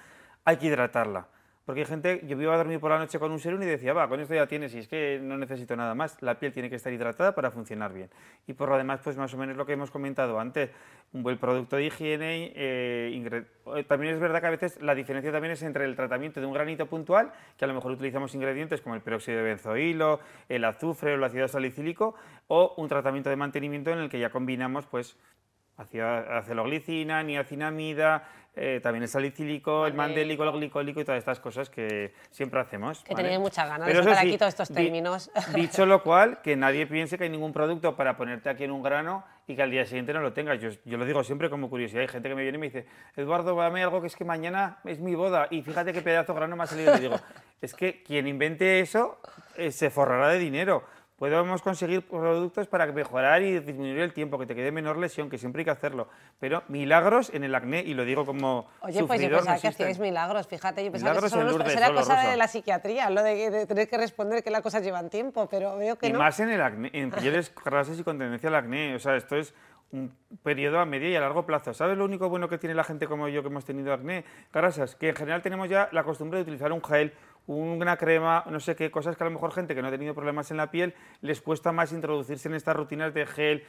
hay que hidratarla. Porque hay gente, yo iba a dormir por la noche con un serum y decía, va, con esto ya tienes y es que no necesito nada más. La piel tiene que estar hidratada para funcionar bien. Y por lo demás, pues más o menos lo que hemos comentado antes, un buen producto de higiene. Eh, eh, también es verdad que a veces la diferencia también es entre el tratamiento de un granito puntual, que a lo mejor utilizamos ingredientes como el peróxido de benzoilo, el azufre o el ácido salicílico, o un tratamiento de mantenimiento en el que ya combinamos pues aceloglicina, niacinamida, eh, también el salicílico, el mandélico, el glicólico y todas estas cosas que siempre hacemos. Que tenéis muchas ganas de sacar aquí todos estos términos. *laughs* dicho lo cual, que nadie piense que hay ningún producto para ponerte aquí en un grano y que al día siguiente no lo tengas. Yo, yo lo digo siempre como curiosidad. Hay gente que me viene y me dice, Eduardo, dame algo que es que mañana es mi boda y fíjate qué pedazo de grano me ha salido. Y digo, *laughs* es que quien invente eso eh, se forrará de dinero podemos conseguir productos para mejorar y disminuir el tiempo, que te quede menor lesión, que siempre hay que hacerlo. Pero milagros en el acné, y lo digo como Oye, pues yo pensaba que hacíais milagros, fíjate, yo pensaba que eso era cosa de la psiquiatría, lo de, tener que responder que las cosas llevan tiempo, pero veo que y no. más en el acné, en pieles *laughs* grasas y con tendencia al acné, o sea, esto es un periodo a medio y a largo plazo. ¿Sabes lo único bueno que tiene la gente como yo que hemos tenido acné? Grasas, que en general tenemos ya la costumbre de utilizar un gel, una crema, no sé qué, cosas que a lo mejor gente que no ha tenido problemas en la piel les cuesta más introducirse en estas rutinas de gel,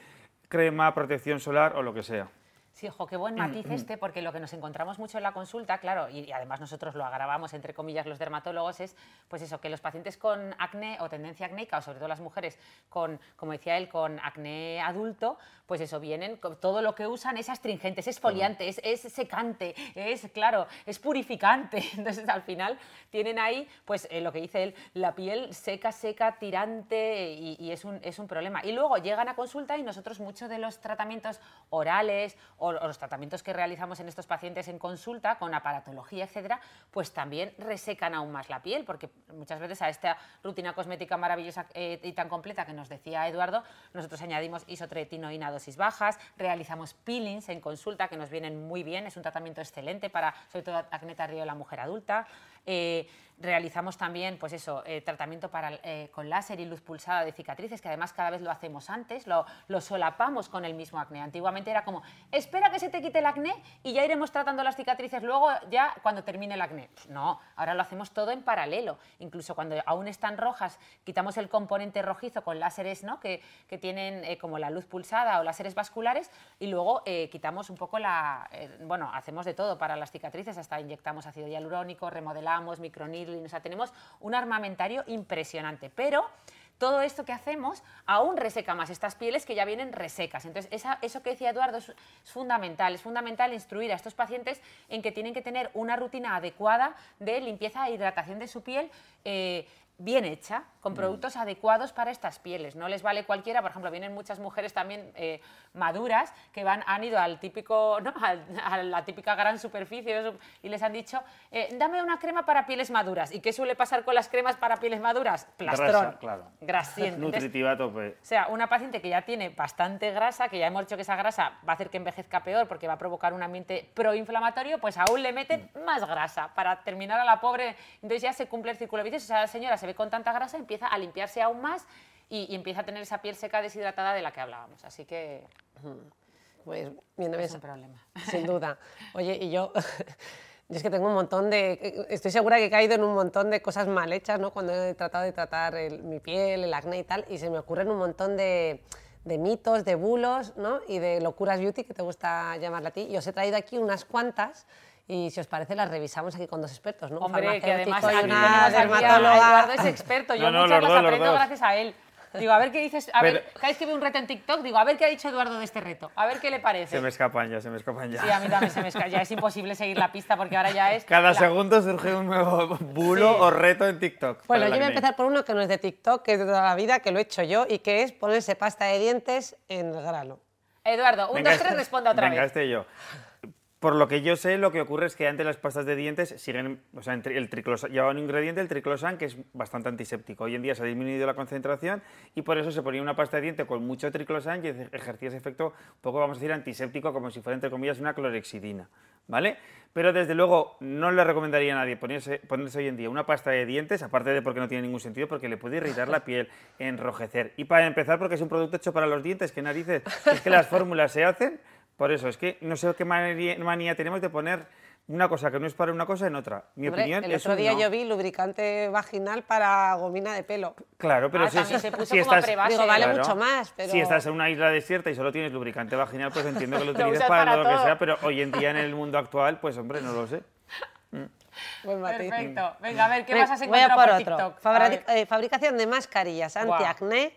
crema, protección solar o lo que sea. Sí, ojo, qué buen matiz mm, mm. este, porque lo que nos encontramos mucho en la consulta, claro, y, además nosotros lo agravamos, entre comillas, los dermatólogos, es pues eso, que los pacientes con acné o tendencia acnéica, o sobre todo las mujeres con, como decía él, con acné adulto, pues eso, vienen, todo lo que usan es astringente, es esfoliante, es, secante, es, claro, es purificante. *laughs* Entonces, al final, tienen ahí, pues eh, lo que dice él, la piel seca, seca, tirante, y, es, un, es un problema. Y luego llegan a consulta y nosotros muchos de los tratamientos orales o, los tratamientos que realizamos en estos pacientes en consulta con aparatología, etcétera, pues también resecan aún más la piel, porque muchas veces a esta rutina cosmética maravillosa eh, y tan completa que nos decía Eduardo, nosotros añadimos isotretinoína dosis bajas, realizamos peelings en consulta que nos vienen muy bien, es un tratamiento excelente para sobre todo acné tardío de la mujer adulta. Eh, realizamos también pues eso, eh, tratamiento para, eh, con láser y luz pulsada de cicatrices, que además cada vez lo hacemos antes, lo, lo, solapamos con el mismo acné. Antiguamente era como, espera que se te quite el acné y ya iremos tratando las cicatrices luego ya cuando termine el acné. no, ahora lo hacemos todo en paralelo. Incluso cuando aún están rojas, quitamos el componente rojizo con láseres ¿no? que, que tienen como la luz pulsada o láseres vasculares y luego quitamos un poco la... bueno, hacemos de todo para las cicatrices, hasta inyectamos ácido hialurónico, remodelamos, micronil o sea, tenemos un armamentario impresionante, pero todo esto que hacemos aún reseca más estas pieles que ya vienen resecas. Entonces, eso que decía Eduardo es, es fundamental. Es fundamental instruir a estos pacientes en que tienen que tener una rutina adecuada de limpieza e hidratación de su piel. eh, bien hecha, con productos adecuados para estas pieles. No les vale cualquiera, por ejemplo, vienen muchas mujeres también eh, maduras que van, han ido al típico, *laughs* ¿no? A la típica gran superficie y les han dicho, eh, dame una crema para pieles maduras. ¿Y qué suele pasar con las cremas para pieles maduras? Plastrón. Grasa, claro. Grasiento. *laughs* Entonces, Nutritiva a tope. o sea, una paciente que ya tiene bastante grasa, que ya hemos dicho que esa grasa va a hacer que envejezca peor porque va a provocar un ambiente proinflamatorio, pues aún le meten más grasa para terminar a la pobre. Entonces ya se cumple el círculo vicioso. O sea, la señora se ve con tanta grasa, empieza a limpiarse aún más y, y empieza a tener esa piel seca deshidratada de la que hablábamos. Así que Pues viene es un problema. sin duda. *laughs* Oye, y yo, *laughs* yo es que tengo un montón de, estoy segura que he caído en un montón de cosas mal hechas, ¿no? Cuando he tratado de tratar el- mi piel, el acné y tal, y se me ocurren un montón de, de mitos, de bulos, ¿no? Y de locuras beauty que te gusta llamarla a ti. Y os he traído aquí unas cuantas. Y si os parece, las revisamos aquí con dos expertos, ¿no? Hombre, que además aquí tenemos dermatóloga. Eduardo es experto. Yo No, no, muchas las dos, aprendo dos. gracias a él. Digo, a ver qué dices, a ver, Pero- cada vez que veo un reto en TikTok, digo, a ver qué ha dicho Eduardo de este reto, a ver qué le parece. Se me escapan ya, se me escapan ya. Sí, a mí también se me escapa. Ya es imposible seguir la pista porque ahora ya es. Cada la- segundo surge un nuevo *laughs* bulo Sí. o reto en TikTok. Bueno, yo voy a empezar por uno que no es de TikTok, que es de toda la vida, que lo he hecho yo, y que es ponerse pasta de dientes en el grano. Eduardo, un, Venga, dos, tres, este- responda otra venga, vez. este yo. Por lo que yo sé, lo que ocurre es que antes las pastas de dientes siguen, el triclosan, llevaba un ingrediente, el triclosan, que es bastante antiséptico. Hoy en día se ha disminuido la concentración y por eso se ponía una pasta de diente con mucho triclosan y eje- ejercía ese efecto poco, vamos a decir, antiséptico, como si fuera, entre comillas, una clorexidina, ¿vale? Pero desde luego no le recomendaría a nadie ponerse, ponerse hoy en día una pasta de dientes, aparte de porque no tiene ningún sentido, porque le puede irritar la piel, enrojecer. Y para empezar, porque es un producto hecho para los dientes, que narices, es que las fórmulas se hacen por eso, es que no sé qué manía, manía tenemos de poner una cosa que no es para una cosa en otra. Mi Hombre, opinión el es otro día no. yo vi lubricante vaginal para gomina de pelo. Claro, pero Ah, si, es- se puso si como a estás. Digo, vale Claro. mucho más, pero... Si estás en una isla desierta y solo tienes lubricante vaginal, pues entiendo que lo *laughs* usas para, para lo que sea, pero hoy en día en el mundo actual, pues hombre, no lo sé. *laughs* Buen matiz. Perfecto. Venga, a ver, ¿qué Ven, más has voy a encontrado por por otro. TikTok? Fabra- ver. eh, fabricación de mascarillas antiacné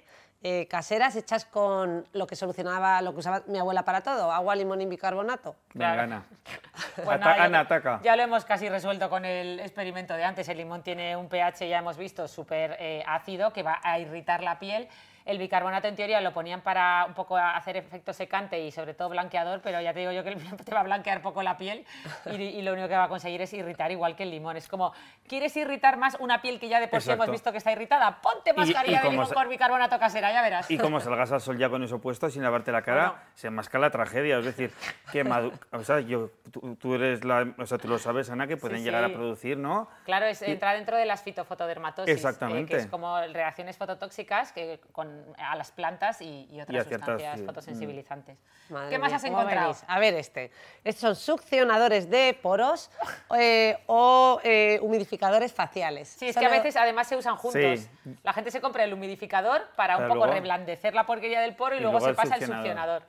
eh, caseras hechas con lo que solucionaba, lo que usaba mi abuela para todo, agua, limón y bicarbonato. Venga, Claro. Ana. *laughs* Pues Ata- nada, ya Ana, ataca. Ya lo hemos casi resuelto con el experimento de antes. El limón tiene un pH, ya hemos visto, súper eh, ácido que va a irritar la piel. El bicarbonato en teoría lo ponían para un poco hacer efecto secante y sobre todo blanqueador, pero ya te digo yo que *laughs* te va a blanquear poco la piel y, y lo único que va a conseguir es irritar igual que el limón. Es como, ¿quieres irritar más una piel que ya de por sí hemos visto que está irritada? Ponte Y- mascarilla y de como limón con bicarbonato casera, ya verás. Y como salgas al sol ya con eso puesto, sin lavarte la cara, Bueno. se masca la tragedia. Es decir, que o sea, yo, tú, tú eres la, o sea, tú lo sabes, Ana, que pueden Sí, llegar a sí. producir, ¿no? Claro, es, entra dentro de las fitofotodermatosis, eh, Exactamente. que es como reacciones fototóxicas que con, a las plantas y, y otras Y a ciertas, sustancias sí. Mm. fotosensibilizantes. Madre ¿Qué más mía, has ¿cómo encontrado? venís? A ver este. Estos son succionadores de poros *laughs* eh, o eh, humidificadores faciales. Sí, es que a veces además se usan juntos. Sí. La gente se compra el humidificador para un poco luego- reblandecer la porquería del poro y, y luego, luego se el pasa al succionador.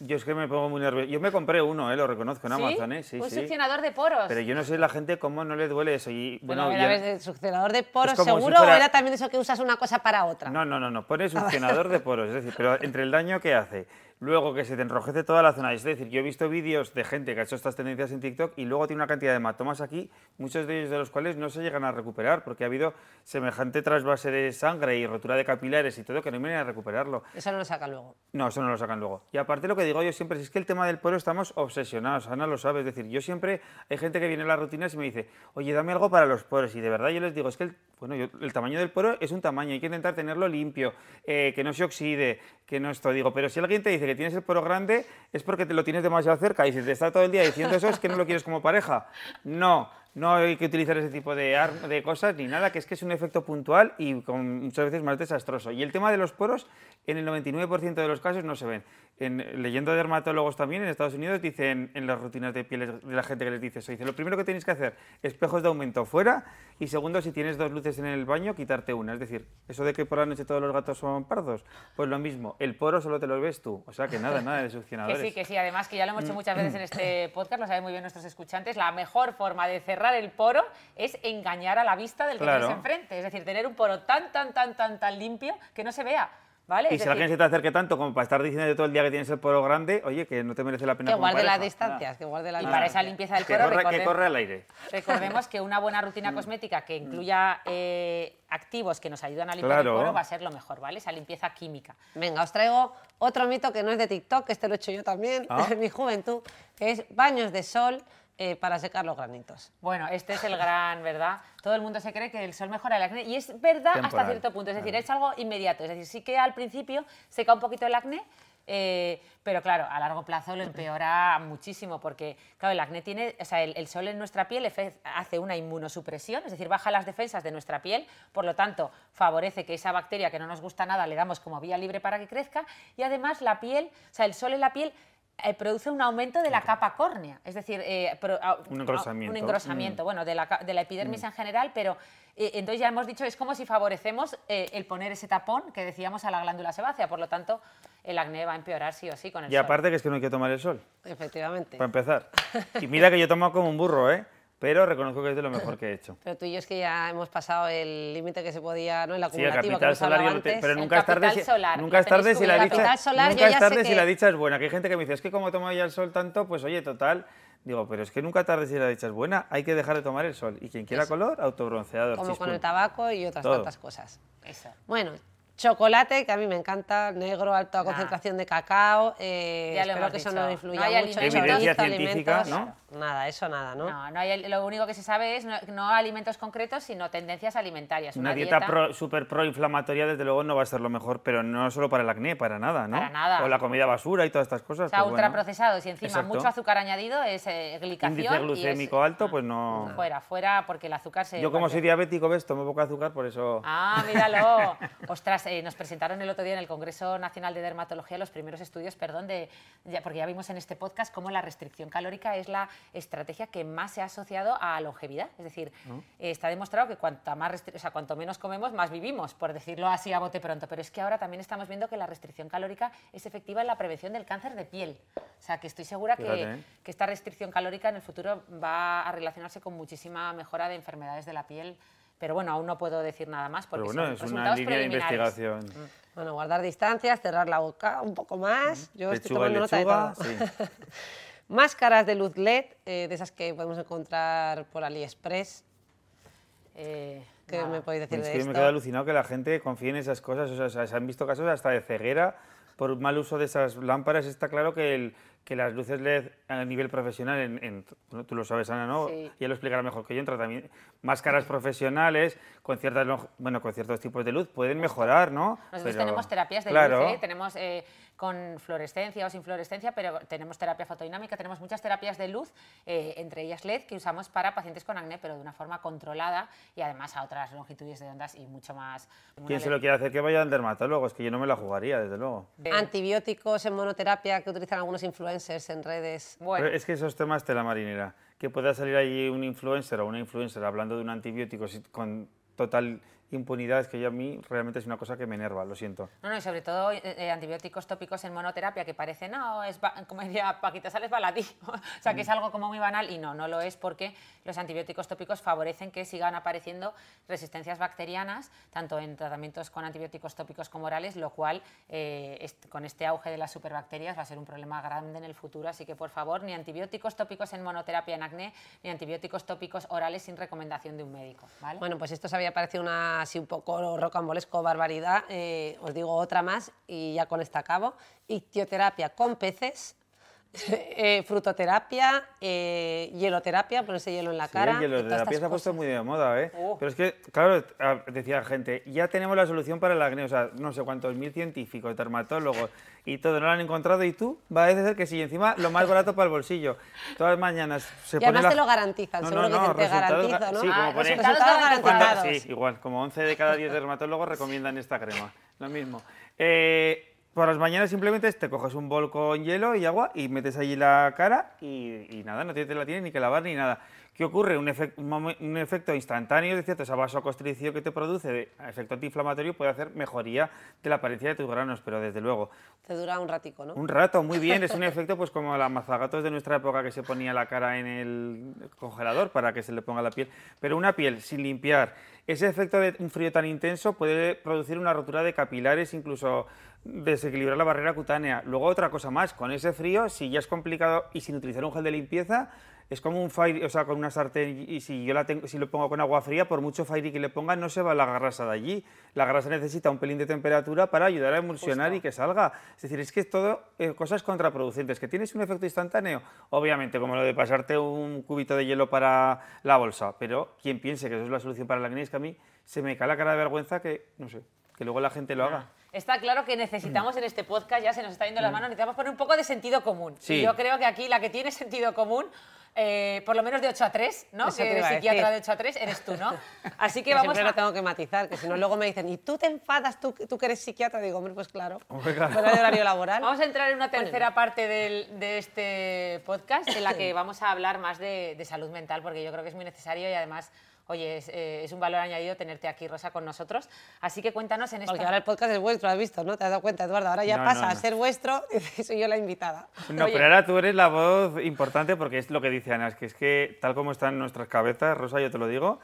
Yo es que me pongo muy nervioso. Yo me compré uno, eh, lo reconozco en ¿Sí? Amazon, ¿eh? Sí, un sí. succionador de poros. Pero yo no sé la gente cómo no le duele eso. Y, Bueno, bueno, a el- succionador de poros como si seguro fuera- o era también eso que usas una cosa para otra. No, no, no, no. Pone *laughs* succionador de poros. Es decir, pero entre el daño que hace, luego que se te enrojece toda la zona. Es decir, yo he visto vídeos de gente que ha hecho estas tendencias en TikTok y luego tiene una cantidad de hematomas aquí, muchos de ellos de los cuales no se llegan a recuperar porque ha habido semejante trasvase de sangre y rotura de capilares y todo que no vienen a recuperarlo. Eso no lo saca luego. No, eso no lo sacan luego. Y aparte lo que digo yo siempre es que el tema del poro estamos obsesionados, Ana lo sabe, es decir, yo siempre hay gente que viene a las rutinas y me dice, oye, dame algo para los poros y de verdad yo les digo, es que el, bueno, yo- el tamaño del poro es un tamaño, hay que intentar tenerlo limpio, eh, que no se oxide, que no esto, digo, pero si alguien te dice que tienes el poro grande es porque te lo tienes demasiado cerca y si te está todo el día diciendo eso es que no lo quieres como pareja. No. No hay que utilizar ese tipo de, de cosas ni nada, que es que es un efecto puntual y con, muchas veces más desastroso. Y el tema de los poros, en el 99% de los casos no se ven. En, leyendo dermatólogos también en Estados Unidos dicen en las rutinas de pieles de la gente que les dice eso, dice, lo primero que tenéis que hacer, espejos de aumento fuera y segundo, si tienes dos luces en el baño, quitarte una. Es decir, eso de que por la noche todos los gatos son pardos, pues lo mismo, el poro solo te lo ves tú. O sea que nada, nada de *laughs* Que succionadores. sí, que sí, además que ya lo hemos hecho muchas veces en este *clears throat* podcast, lo saben muy bien nuestros escuchantes, la mejor forma de cerrar cerrar el poro es engañar a la vista del que Claro. tienes enfrente. Es decir, tener un poro tan, tan, tan, tan, tan limpio que no se vea. ¿Vale? Y Es si alguien se te acerque tanto como para estar diciendo todo el día que tienes el poro grande, oye, que no te merece la pena Que guarde las distancias, que guarde las Y para esa limpieza del Que poro, corre, que corre al aire. recordemos que una buena rutina cosmética que incluya eh, activos que nos ayudan a limpiar Claro. el poro va a ser lo mejor, ¿vale? Esa limpieza química. Venga, os traigo otro mito que no es de TikTok, que este lo he hecho yo también Ah. en *laughs* mi juventud, que es baños de sol eh, para secar los granitos. Bueno, este es el *laughs* gran, ¿verdad? Todo el mundo se cree que el sol mejora el acné y es verdad hasta cierto punto, es decir, claro. es algo inmediato, es decir, sí que al principio seca un poquito el acné, eh, pero claro, a largo plazo lo empeora muchísimo porque, claro, el acné tiene, o sea, el, el sol en nuestra piel hace una inmunosupresión, es decir, baja las defensas de nuestra piel, por lo tanto, favorece que esa bacteria que no nos gusta nada le damos como vía libre para que crezca y además la piel, o sea, el sol en la piel eh, produce un aumento de la capa córnea, es decir, eh, pro- a- Un a- engrosamiento. un engrosamiento, Mm. bueno, de la, de la epidermis en general, pero eh, entonces ya hemos dicho, es como si favorecemos eh, el poner ese tapón que decíamos a la glándula sebácea, por lo tanto, el acné va a empeorar sí o sí con el Y sol. aparte que es que no hay que tomar el sol, Efectivamente. para empezar. Y mira que yo tomo como un burro, ¿eh? Pero reconozco que es de lo mejor que he hecho. Pero tú y yo es que ya hemos pasado el límite que se podía, ¿no? El Sí, el acumulativo que capital solar, te- antes. pero El nunca es tarde, si, solar, nunca es tarde si la dicha, solar, nunca es tarde si que- la dicha es buena. Que hay gente que me dice, es que como tomo ya el sol tanto, pues oye, total. Digo, pero es que nunca tarde si la dicha es buena, hay que dejar de tomar el sol. Y quien quiera Eso. color, autobronceador. Como con el tabaco y otras Todo. tantas cosas. Eso. Bueno, chocolate, que a mí me encanta, negro, alta Nah. concentración de cacao. eh, Ya lo espero hemos que eso no influya No mucho. Evidencia científica, Nada, eso nada, ¿no? No, no hay, lo único que se sabe es no, no alimentos concretos, sino tendencias alimentarias. Una dieta, pro- súper proinflamatoria, desde luego, no va a ser lo mejor, pero no solo para el acné, para nada, ¿no? Para nada. O la comida basura y todas estas cosas. O sea, pues bueno. ultraprocesados y encima Exacto. mucho azúcar añadido es eh, glicación. Índice y es- glucémico alto, pues no. Fuera, fuera, porque el azúcar se... Yo, como soy diabético, ves, tomo poco azúcar, por eso. Ah, míralo. *laughs* Ostras, eh, nos presentaron el otro día en el Congreso Nacional de Dermatología los primeros estudios, perdón, de, ya- porque ya vimos en este podcast cómo la restricción calórica es la estrategia que más se ha asociado a longevidad. Es decir, eh, está demostrado que cuanta más o sea, cuanto menos comemos, más vivimos, por decirlo así a bote pronto. Pero es que ahora también estamos viendo que la restricción calórica es efectiva en la prevención del cáncer de piel. O sea, que estoy segura que, ¿eh? que esta restricción calórica en el futuro va a relacionarse con muchísima mejora de enfermedades de la piel. Pero bueno, aún no puedo decir nada más porque Pero bueno, son es una resultados línea de preliminares. investigación. Bueno, guardar distancias, cerrar la boca un poco más. Yo estoy Lechuga y tomando nota de lechuga, todo. sí. *laughs* Máscaras de luz LED, eh, de esas que podemos encontrar por AliExpress. Eh, ¿Qué nada. me podéis decir Es de que esto? me quedo alucinado que la gente confíe en esas cosas. O sea, se han visto casos hasta de ceguera por mal uso de esas lámparas. Está claro que, el- que las luces LED a nivel profesional, en, en- tú lo sabes, Ana, ¿no? Sí. Ya lo explicará mejor que yo. En tratamiento, máscaras profesionales con, ciertas, bueno, con ciertos tipos de luz pueden mejorar, ¿no? Nosotros Pero- tenemos terapias de claro, luz, ¿eh? tenemos eh, con fluorescencia o sin fluorescencia, pero tenemos terapia fotodinámica, tenemos muchas terapias de luz, eh, entre ellas LED, que usamos para pacientes con acné, pero de una forma controlada y además a otras longitudes de ondas y mucho más. Quien se lo quiera hacer que vaya al dermatólogo. Es que yo no me la jugaría, desde luego. de- Antibióticos en monoterapia que utilizan algunos influencers en redes. Bueno, Pero es que esos temas de la marinera, que pueda salir allí un influencer o una influencer hablando de un antibiótico con total impunidad, es que yo a mí realmente es una cosa que me enerva, lo siento. No, no, y sobre todo eh, eh, antibióticos tópicos en monoterapia que parece, no, es, ba- como decía Paquita Sales, baladí. *laughs* o sea, que es algo como muy banal y no, no lo es porque los antibióticos tópicos favorecen que sigan apareciendo resistencias bacterianas, tanto en tratamientos con antibióticos tópicos como orales, lo cual eh, est- con este auge de las superbacterias va a ser un problema grande en el futuro. Así que, por favor, ni antibióticos tópicos en monoterapia en acné, ni antibióticos tópicos orales sin recomendación de un médico. ¿vale? Bueno, pues esto se había parecido una así un poco rocambolesco barbaridad. eh, os digo otra más y ya con esta acabo. Ictioterapia con peces, *laughs* eh, frutoterapia, eh, hieloterapia, ponerse hielo en la Sí, cara. el hielo y de todas la piel estas se ha puesto muy de moda, ¿eh? Oh. Pero es que, claro, decía gente, ya tenemos la solución para el acné, o sea, no sé cuántos mil científicos, dermatólogos y todo, no lo han encontrado y tú, va a ser que sí, y encima lo más barato para el bolsillo. Todas las mañanas se Y además la- te lo garantizan, No, seguro no, que no, dicen, te resultados garantizo, ga- ¿no? sí, como Ah, pone- resultados garantizados. Sí, igual, como 11 de cada 10 dermatólogos recomiendan esta crema, lo mismo. Eh, por las mañanas simplemente te coges un bol con hielo y agua y metes allí la cara y, y nada, no te, te la tienes ni que lavar ni nada. ¿Qué ocurre? Un, efecto instantáneo, es cierto, esa vasoconstricción que te produce de efecto antiinflamatorio puede hacer mejoría de la apariencia de tus granos, pero desde luego, Te dura un ratico, ¿no? un rato, muy bien, es un efecto pues como la mazagatos de nuestra época que se ponía la cara en el congelador para que se le ponga la piel, pero una piel sin limpiar, ese efecto de un frío tan intenso puede producir una rotura de capilares, incluso desequilibrar la barrera cutánea. Luego otra cosa más, con ese frío, si ya es complicado y sin utilizar un gel de limpieza, es como un fire, o sea, con una sartén y si yo la tengo, si lo pongo con agua fría, por mucho fire que le ponga, no se va la grasa de allí. La grasa necesita un pelín de temperatura para ayudar a emulsionar y que salga. Es decir, es que es todo eh, cosas contraproducentes. ¿Que tienes un efecto instantáneo? Obviamente, como lo de pasarte un cubito de hielo para la bolsa. Pero quien piense que eso es la solución para la acné es que a mí se me cae la cara de vergüenza que, no sé, que luego la gente lo haga. Está claro que necesitamos en este podcast, ya se nos está yendo las manos, necesitamos poner un poco de sentido común. Sí. Y yo creo que aquí la que tiene sentido común, eh, por lo menos de 8 a 3, ¿no? Eso Que a psiquiatra decir. de 8 a 3 eres tú, ¿no? *laughs* Así que vamos siempre a... lo tengo que matizar, que si no luego me dicen, ¿y tú te enfadas, tú, tú que eres psiquiatra? Digo, hombre, pues claro, Hombre, claro. fuera de horario laboral. Vamos a entrar en una tercera parte del- de este podcast en la que vamos a hablar más de, de salud mental porque yo creo que es muy necesario y además, oye, es, eh, es un valor añadido tenerte aquí, Rosa, con nosotros. Así que cuéntanos en esta... Porque ahora el podcast es vuestro, has visto, ¿no? ¿Te has dado cuenta, Eduardo? Ahora ya No, pasa no, a ser vuestro *laughs* y soy yo la invitada. No, Oye. pero ahora tú eres la voz importante porque es lo que dice Ana, es que es que tal como están nuestras cabezas, Rosa, yo te lo digo.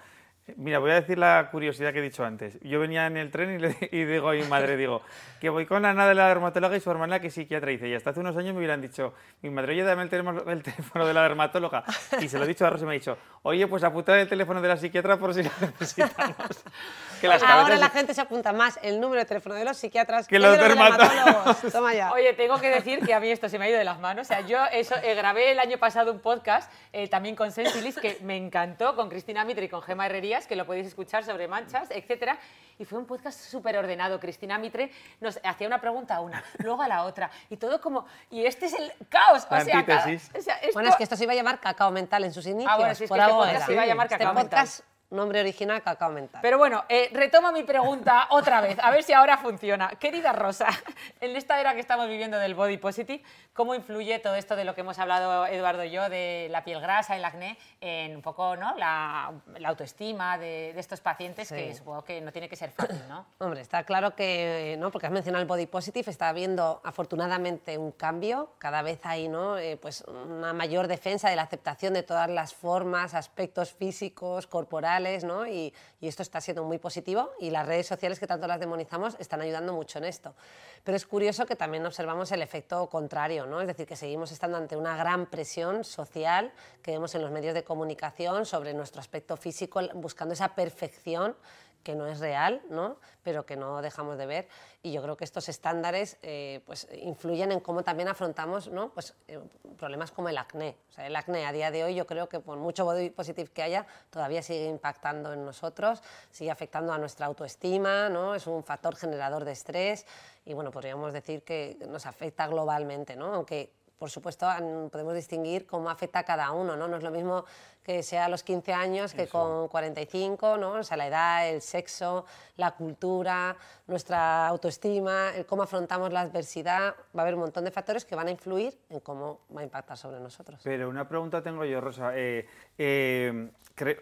Mira, voy a decir la curiosidad que he dicho antes. Yo venía en el tren y, le, *laughs* y digo a mi madre, digo, que voy con Ana de la dermatóloga y su hermana que es psiquiatra. Y dice, y hasta hace unos años me hubieran dicho, mi madre, oye, dame el, teléfono- el teléfono de la dermatóloga. Y se lo he dicho a Rosa y me ha dicho, oye, pues apunta el teléfono de la psiquiatra por si lo necesitamos. *laughs* que las Ahora cabezas- la gente se apunta más el número de teléfono de los psiquiatras Que el los de dermatólogos. Toma ya. Oye, tengo que decir que a mí esto se me ha ido de las manos. O sea, yo eso, eh, grabé el año pasado un podcast eh, también con Sensilis que me encantó, con Cristina Mitre y con Gema Que lo podéis escuchar sobre manchas, etcétera. Y fue un podcast súper ordenado. Cristina Mitre nos hacía una pregunta a una, luego a la otra, y todo como. Y este es el caos. La o sea, cada- antítesis. o sea, esto- Bueno, es que esto se iba a llamar cacao mental en sus inicios. bueno, sí, es por que este algo podcast era. se iba a llamar Este Cacao Mental. podcast, nombre original, cacao mental. Pero bueno, eh, retomo mi pregunta *laughs* otra vez, a ver si ahora funciona. Querida Rosa, *laughs* en esta era que estamos viviendo del body positive, ¿cómo influye todo esto de lo que hemos hablado Eduardo y yo, de la piel grasa, el acné, en un poco ¿no? la, la autoestima de, de estos pacientes, Sí. que supongo que no tiene que ser fácil, ¿no? *clears throat* Hombre, está claro que, ¿no? porque has mencionado el body positive, está habiendo afortunadamente un cambio, cada vez hay ¿no? Eh, pues una mayor defensa de la aceptación de todas las formas, aspectos físicos, corporales, y, y esto está siendo muy positivo y las redes sociales que tanto las demonizamos están ayudando mucho en esto. Pero es curioso que también observamos el efecto contrario, ¿no? es decir, que seguimos estando ante una gran presión social que vemos en los medios de comunicación sobre nuestro aspecto físico, buscando esa perfección que no es real, ¿no? pero que no dejamos de ver. Y yo creo que estos estándares eh, pues, influyen en cómo también afrontamos ¿no? pues, eh, problemas como el acné. O sea, el acné a día de hoy yo creo que por mucho body positive que haya, todavía sigue impactando en nosotros, sigue afectando a nuestra autoestima, ¿no? es un factor generador de estrés y bueno, podríamos decir que nos afecta globalmente, ¿no? aunque por supuesto, podemos distinguir cómo afecta a cada uno, ¿no? No es lo mismo que sea a los 15 años que con 45, ¿no? O sea, la edad, el sexo, la cultura, nuestra autoestima, el cómo afrontamos la adversidad, va a haber un montón de factores que van a influir en cómo va a impactar sobre nosotros. Pero una pregunta tengo yo, Rosa. Eh, eh,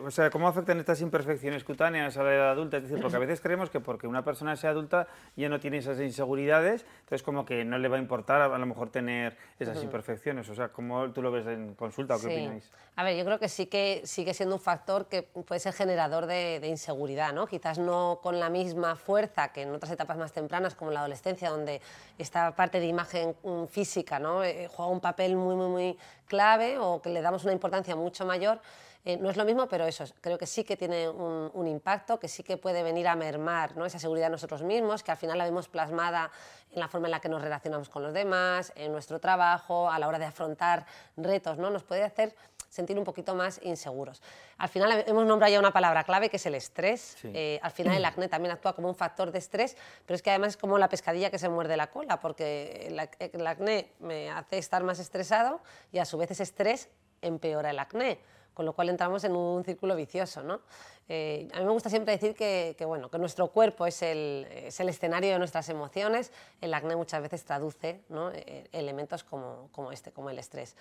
o sea, ¿Cómo afectan estas imperfecciones cutáneas a la edad adulta? Es decir, porque a veces creemos que porque una persona sea adulta ya no tiene esas inseguridades, entonces como que no le va a importar a, a lo mejor tener esas imperfecciones. O sea, ¿cómo tú lo ves en consulta o qué Sí. opináis? A ver, yo creo que sí que sigue siendo un factor que puede ser generador de, inseguridad, ¿no? Quizás no con la misma fuerza que en otras etapas más tempranas, como la adolescencia, donde esta parte de imagen mm, física, ¿no? Eh, juega un papel muy, muy, muy clave o que le damos una importancia mucho mayor. Eh, no es lo mismo, pero eso, creo que sí que tiene un, un impacto, que sí que puede venir a mermar ¿no? esa seguridad en nosotros mismos, que al final la vemos plasmada en la forma en la que nos relacionamos con los demás, en nuestro trabajo, a la hora de afrontar retos, ¿no? nos puede hacer sentir un poquito más inseguros. Al final hemos nombrado ya una palabra clave que es el estrés. Sí. Eh, al final el acné también actúa como un factor de estrés, pero es que además es como la pescadilla que se muerde la cola, porque el acné me hace estar más estresado y a su vez ese estrés empeora el acné. Con lo cual entramos en un círculo vicioso. ¿no? Eh, a mí me gusta siempre decir que, bueno, que nuestro cuerpo es el, es el, escenario de nuestras emociones, el acné muchas veces traduce ¿no? E, elementos como, como, este, como el estrés.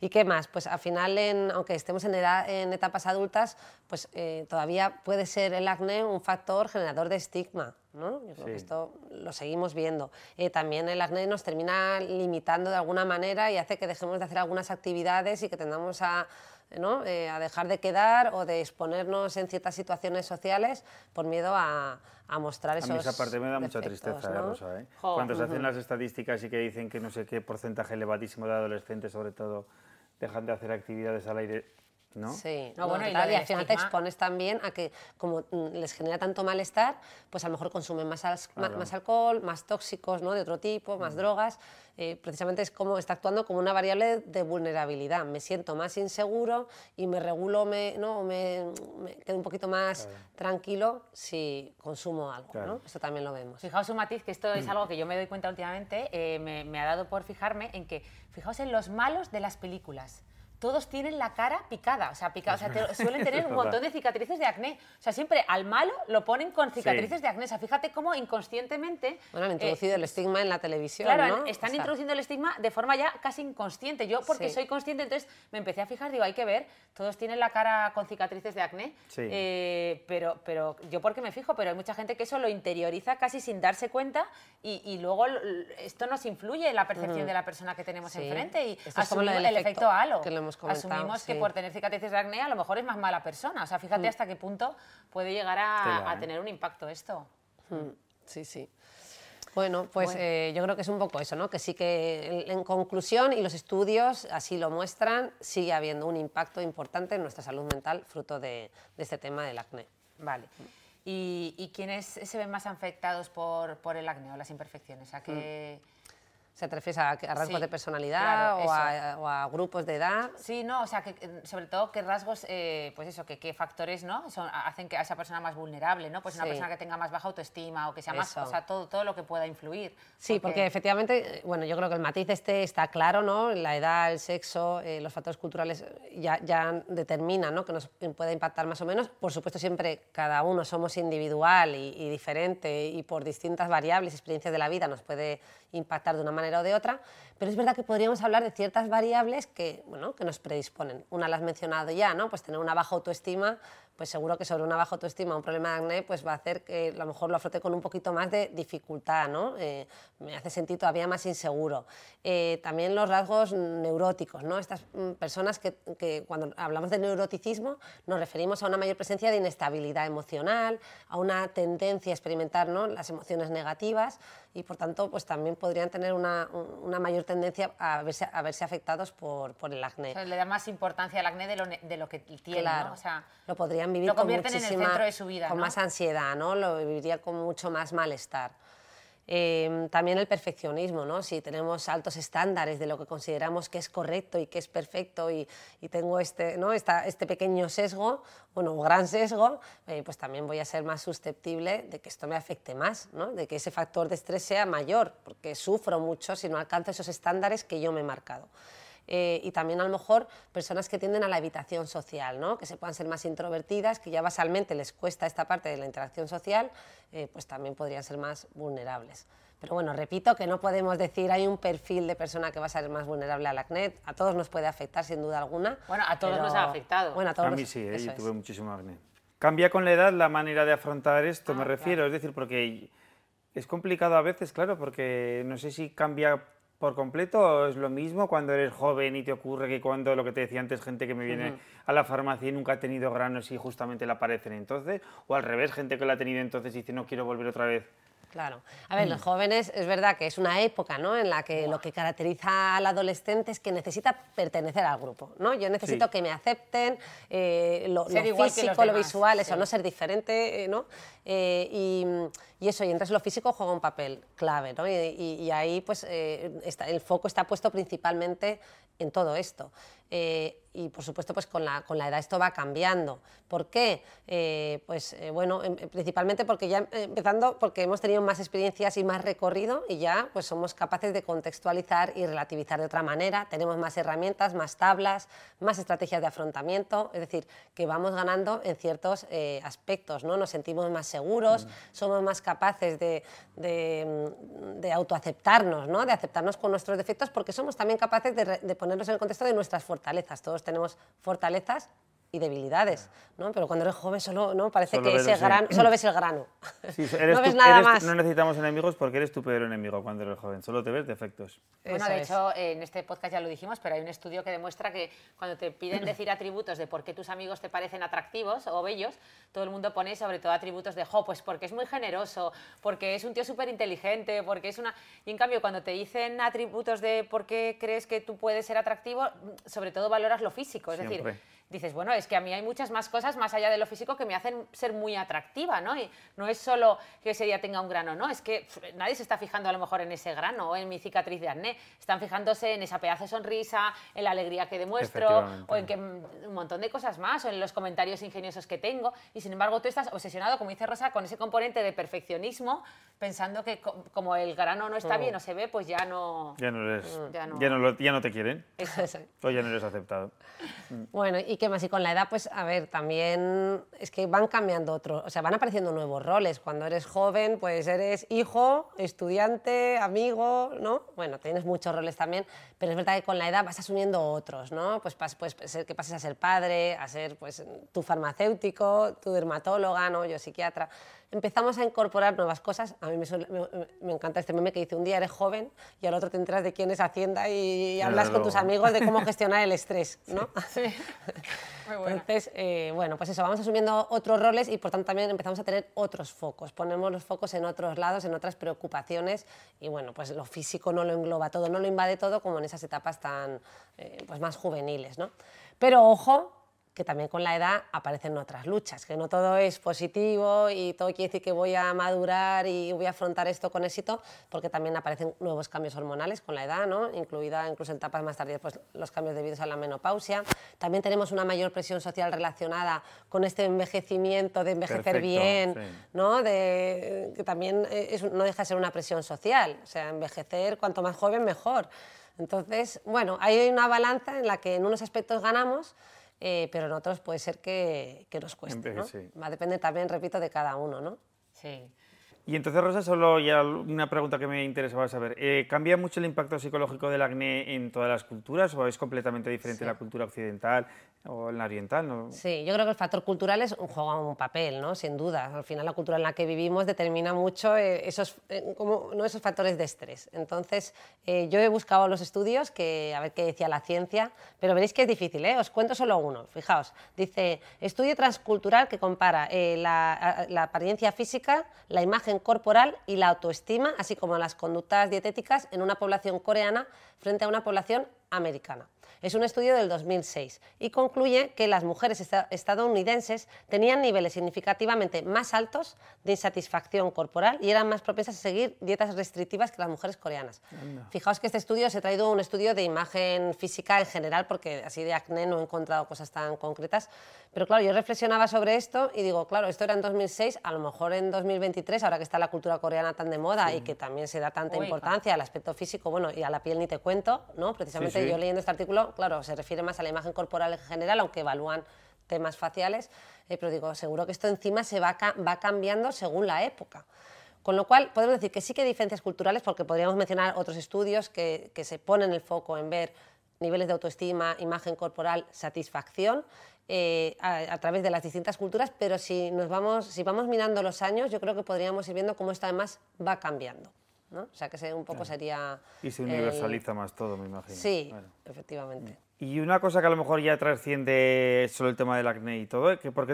¿Y qué más? Pues al final, en, aunque estemos en, edad, en etapas adultas, pues eh, todavía puede ser el acné un factor generador de estigma. ¿no? Yo creo que esto lo seguimos viendo. Eh, también el acné nos termina limitando de alguna manera y hace que dejemos de hacer algunas actividades y que tendamos a ¿no? Eh, a dejar de quedar o de exponernos en ciertas situaciones sociales por miedo a, a mostrar esos A mí esa parte me da mucha tristeza, ¿no? Rosa. ¿eh? Cuando se hacen las estadísticas y que dicen que no sé qué porcentaje elevadísimo de adolescentes, sobre todo, dejan de hacer actividades al aire ¿no? Sí, no, bueno, y, al final te expones también a que como mm, les genera tanto malestar, pues a lo mejor consumen más, más alcohol, más tóxicos ¿no? de otro tipo, más mm. drogas. Eh, precisamente es como está actuando como una variable de vulnerabilidad. Me siento más inseguro y me regulo, me, ¿no? me, quedo un poquito más tranquilo si consumo algo. ¿no? Esto también lo vemos. Fijaos un matiz, que esto es mm. algo que yo me doy cuenta últimamente, eh, me, me ha dado por fijarme en que, fijaos en los malos de las películas todos tienen la cara picada, o sea, picada, o sea, *laughs* suelen tener un montón de cicatrices de acné. O sea, siempre al malo lo ponen con cicatrices de acné. O sea, fíjate cómo inconscientemente... Bueno, han introducido eh, el estigma en la televisión, Claro, están introduciendo el estigma de forma ya casi inconsciente. Yo, porque soy consciente, entonces me empecé a fijar, digo, hay que ver, todos tienen la cara con cicatrices de acné, eh, pero, pero yo porque me fijo, pero hay mucha gente que eso lo interioriza casi sin darse cuenta y, luego esto nos influye en la percepción mm. de la persona que tenemos enfrente y asumimos el, efecto, halo. Que Asumimos que por tener cicatrices de acné a lo mejor es más mala persona. O sea, fíjate mm. hasta qué punto puede llegar a, tener un impacto esto. Mm. Sí, sí. Bueno, pues eh, yo creo que es un poco eso, ¿no? Que sí que en, conclusión, y los estudios así lo muestran, sigue habiendo un impacto importante en nuestra salud mental fruto de, este tema del acné. Vale. ¿Y, ¿Y, quiénes se ven más afectados por, por el acné o las imperfecciones? ¿A qué, ¿Se te refieres a, rasgos de personalidad o, a, grupos de edad? Sí, no, o sea, que, sobre todo qué rasgos, eh, pues eso, que qué factores ¿no? Son, hacen que a esa persona más vulnerable, ¿no? Pues una persona que tenga más baja autoestima o que sea más, o sea, todo, todo lo que pueda influir. Sí, porque... efectivamente, bueno, yo creo que el matiz este está claro, ¿no? La edad, el sexo, eh, los factores culturales ya, ya determinan, ¿no? Que nos puede impactar más o menos. Por supuesto, siempre cada uno somos individual y, y diferente y por distintas variables, experiencias de la vida nos puede impactar de una manera o de otra, pero es verdad que podríamos hablar de ciertas variables que, bueno, que nos predisponen. Una la has mencionado ya, ¿no? pues tener una baja autoestima pues seguro que sobre una baja autoestima, un problema de acné, pues va a hacer que a lo mejor lo afrote con un poquito más de dificultad, ¿no? Eh, me hace sentir todavía más inseguro. Eh, también los rasgos neuróticos, ¿no? Estas mm, personas que, que, cuando hablamos de neuroticismo nos referimos a una mayor presencia de inestabilidad emocional, a una tendencia a experimentar ¿no? las emociones negativas y por tanto pues también podrían tener una, una mayor tendencia a verse, a verse afectados por, por el acné. O sea, le da más importancia al acné de lo, de lo que tiene, claro, ¿no? O sea, lo podría vivir lo con convierten en el centro de su vida, con más ansiedad, ¿no? Lo viviría con mucho más malestar. Eh, también el perfeccionismo, ¿no? si tenemos altos estándares de lo que consideramos que es correcto y que es perfecto y, y tengo este, ¿no? Esta, este pequeño sesgo, bueno, gran sesgo, eh, pues también voy a ser más susceptible de que esto me afecte más, ¿no? de que ese factor de estrés sea mayor, porque sufro mucho si no alcanzo esos estándares que yo me he marcado. Eh, y también a lo mejor personas que tienden a la evitación social, ¿no? que se puedan ser más introvertidas, que ya basalmente les cuesta esta parte de la interacción social, eh, pues también podrían ser más vulnerables. Pero bueno, repito que no podemos decir hay un perfil de persona que va a ser más vulnerable al acné. A todos nos puede afectar sin duda alguna. Bueno, a todos nos ha afectado. Bueno, a, todos mí sí, ¿eh? yo tuve muchísimo acné. Cambia con la edad la manera de afrontar esto, me ah, refiero. Es decir, porque es complicado a veces, claro, porque no sé si cambia por completo es lo mismo cuando eres joven y te ocurre que cuando lo que te decía antes, gente que me viene a la farmacia y nunca ha tenido granos y justamente le aparecen entonces, o al revés, gente que lo ha tenido entonces y dice no quiero volver otra vez Claro. A ver, los jóvenes es verdad que es una época ¿no? en la que lo que caracteriza al adolescente es que necesita pertenecer al grupo. ¿no? Yo necesito que me acepten, eh, lo, físico, lo visual, eso, no ser diferente. Eh, ¿no? Eh, y, eso, y entonces lo físico juega un papel clave. ¿no? Y, ahí pues, está, el foco está puesto principalmente en todo esto. Eh, y por supuesto pues con la, con la edad esto va cambiando. ¿Por qué? Eh, pues eh, bueno, em, principalmente porque ya empezando porque hemos tenido más experiencias y más recorrido y ya pues somos capaces de contextualizar y relativizar de otra manera, tenemos más herramientas, más tablas, más estrategias de afrontamiento, es decir, que vamos ganando en ciertos aspectos, ¿no? Nos sentimos más seguros, mm. somos más capaces de, de, de, autoaceptarnos, ¿no? De aceptarnos con nuestros defectos porque somos también capaces de, de ponernos en el contexto de nuestras fortalezas. Todos tenemos fortalezas y debilidades, ¿no? Pero cuando eres joven solo, ¿no? Parece que ese grano, solo ves el *laughs* grano. *laughs* no ves nada más. No necesitamos enemigos porque eres tu peor enemigo cuando eres joven, solo te ves defectos. Bueno, de hecho, en este podcast ya lo dijimos, pero hay un estudio que demuestra que cuando te piden *laughs* decir atributos de por qué tus amigos te parecen atractivos o bellos, todo el mundo pone sobre todo atributos de, jo, pues porque es muy generoso, porque es un tío súper inteligente, porque es una... Y en cambio, cuando te dicen atributos de por qué crees que tú puedes ser atractivo, sobre todo valoras lo físico, es decir dices, bueno, es que a mí hay muchas más cosas más allá de lo físico que me hacen ser muy atractiva, ¿no? Y no es solo que ese día tenga un grano, ¿no? Es que nadie se está fijando a lo mejor en ese grano o en mi cicatriz de acné, están fijándose en esa pedazo de sonrisa, en la alegría que demuestro o en que mm, un montón de cosas más o en los comentarios ingeniosos que tengo y sin embargo tú estás obsesionado, como dice Rosa, con ese componente de perfeccionismo pensando que como el grano no está mm. bien o se ve, pues ya no... Ya no eres... Ya no, ya no, te quieren. o ya no eres aceptado. Bueno, y qué y con la edad, pues a ver, también es que van cambiando otros, o sea, van apareciendo nuevos roles. Cuando eres joven, pues eres hijo, estudiante, amigo, ¿no? Bueno, tienes muchos roles también, pero es verdad que con la edad vas asumiendo otros, ¿no? Pues puedes ser que pases a ser padre, a ser pues tu farmacéutico, tu dermatóloga, ¿no? Yo psiquiatra empezamos a incorporar nuevas cosas. A mí me, encanta este meme que dice, un día eres joven y al otro te enteras de quién es Hacienda y, hablas con tus amigos de cómo *laughs* gestionar el estrés, ¿no? *laughs* Sí. *laughs* Muy bueno. Entonces, eh, bueno, pues eso, vamos asumiendo otros roles y por tanto también empezamos a tener otros focos. Ponemos los focos en otros lados, en otras preocupaciones y bueno, pues lo físico no lo engloba todo, no lo invade todo como en esas etapas tan eh, pues más juveniles, ¿no? Pero ojo, que también con la edad aparecen otras luchas, que no todo es positivo y todo quiere decir que voy a madurar y voy a afrontar esto con éxito, porque también aparecen nuevos cambios hormonales con la edad, ¿no? incluida incluso en etapas más tardías pues, los cambios debidos a la menopausia. También tenemos una mayor presión social relacionada con este envejecimiento, de envejecer bien, ¿no? de, que también es, no deja de ser una presión social, o sea, envejecer cuanto más joven mejor. Entonces, bueno, hay una balanza en la que en unos aspectos ganamos, eh, pero en otros puede ser que, que nos cueste. ¿no? Va a depender también, repito, de cada uno. ¿no? Sí. Y entonces, Rosa, solo ya una pregunta que me interesaba saber. Eh, ¿Cambia mucho el impacto psicológico del acné en todas las culturas o es completamente diferente la cultura occidental o en la oriental? ¿no? Sí, yo creo que el factor cultural es, juega un papel, ¿no? sin duda. Al final, la cultura en la que vivimos determina mucho eh, esos, eh, como, ¿no? esos factores de estrés. Entonces, yo he buscado los estudios, que, a ver qué decía la ciencia, pero veréis que es difícil. ¿eh? Os cuento solo uno. Fijaos, dice, estudio transcultural que compara la, la apariencia física, la imagen corporal y la autoestima, así como las conductas dietéticas en una población coreana frente a una población americana. Es un estudio del 2006 y concluye que las mujeres estadounidenses tenían niveles significativamente más altos de insatisfacción corporal y eran más propensas a seguir dietas restrictivas que las mujeres coreanas. Fijaos que este estudio se ha traído un estudio de imagen física en general, porque así de acné no he encontrado cosas tan concretas. Pero claro, yo reflexionaba sobre esto y digo, claro, esto era en 2006, a lo mejor en 2023, ahora que está la cultura coreana tan de moda y que también se da tanta importancia al aspecto físico, bueno, y a la piel ni te cuento, ¿no? Precisamente yo leyendo este artículo claro, se refiere más a la imagen corporal en general, aunque evalúan temas faciales, eh, pero digo, seguro que esto encima se va, cambiando según la época. Con lo cual, podemos decir que sí que hay diferencias culturales, porque podríamos mencionar otros estudios que, se ponen el foco en ver niveles de autoestima, imagen corporal, satisfacción, eh, a, través de las distintas culturas, pero si, nos vamos, si vamos mirando los años, yo creo que podríamos ir viendo cómo esto además va cambiando. O sea, que un poco sería... Y se universaliza más todo, me imagino. Sí, efectivamente. Y una cosa que a lo mejor ya trasciende solo el tema del acné y todo, que porque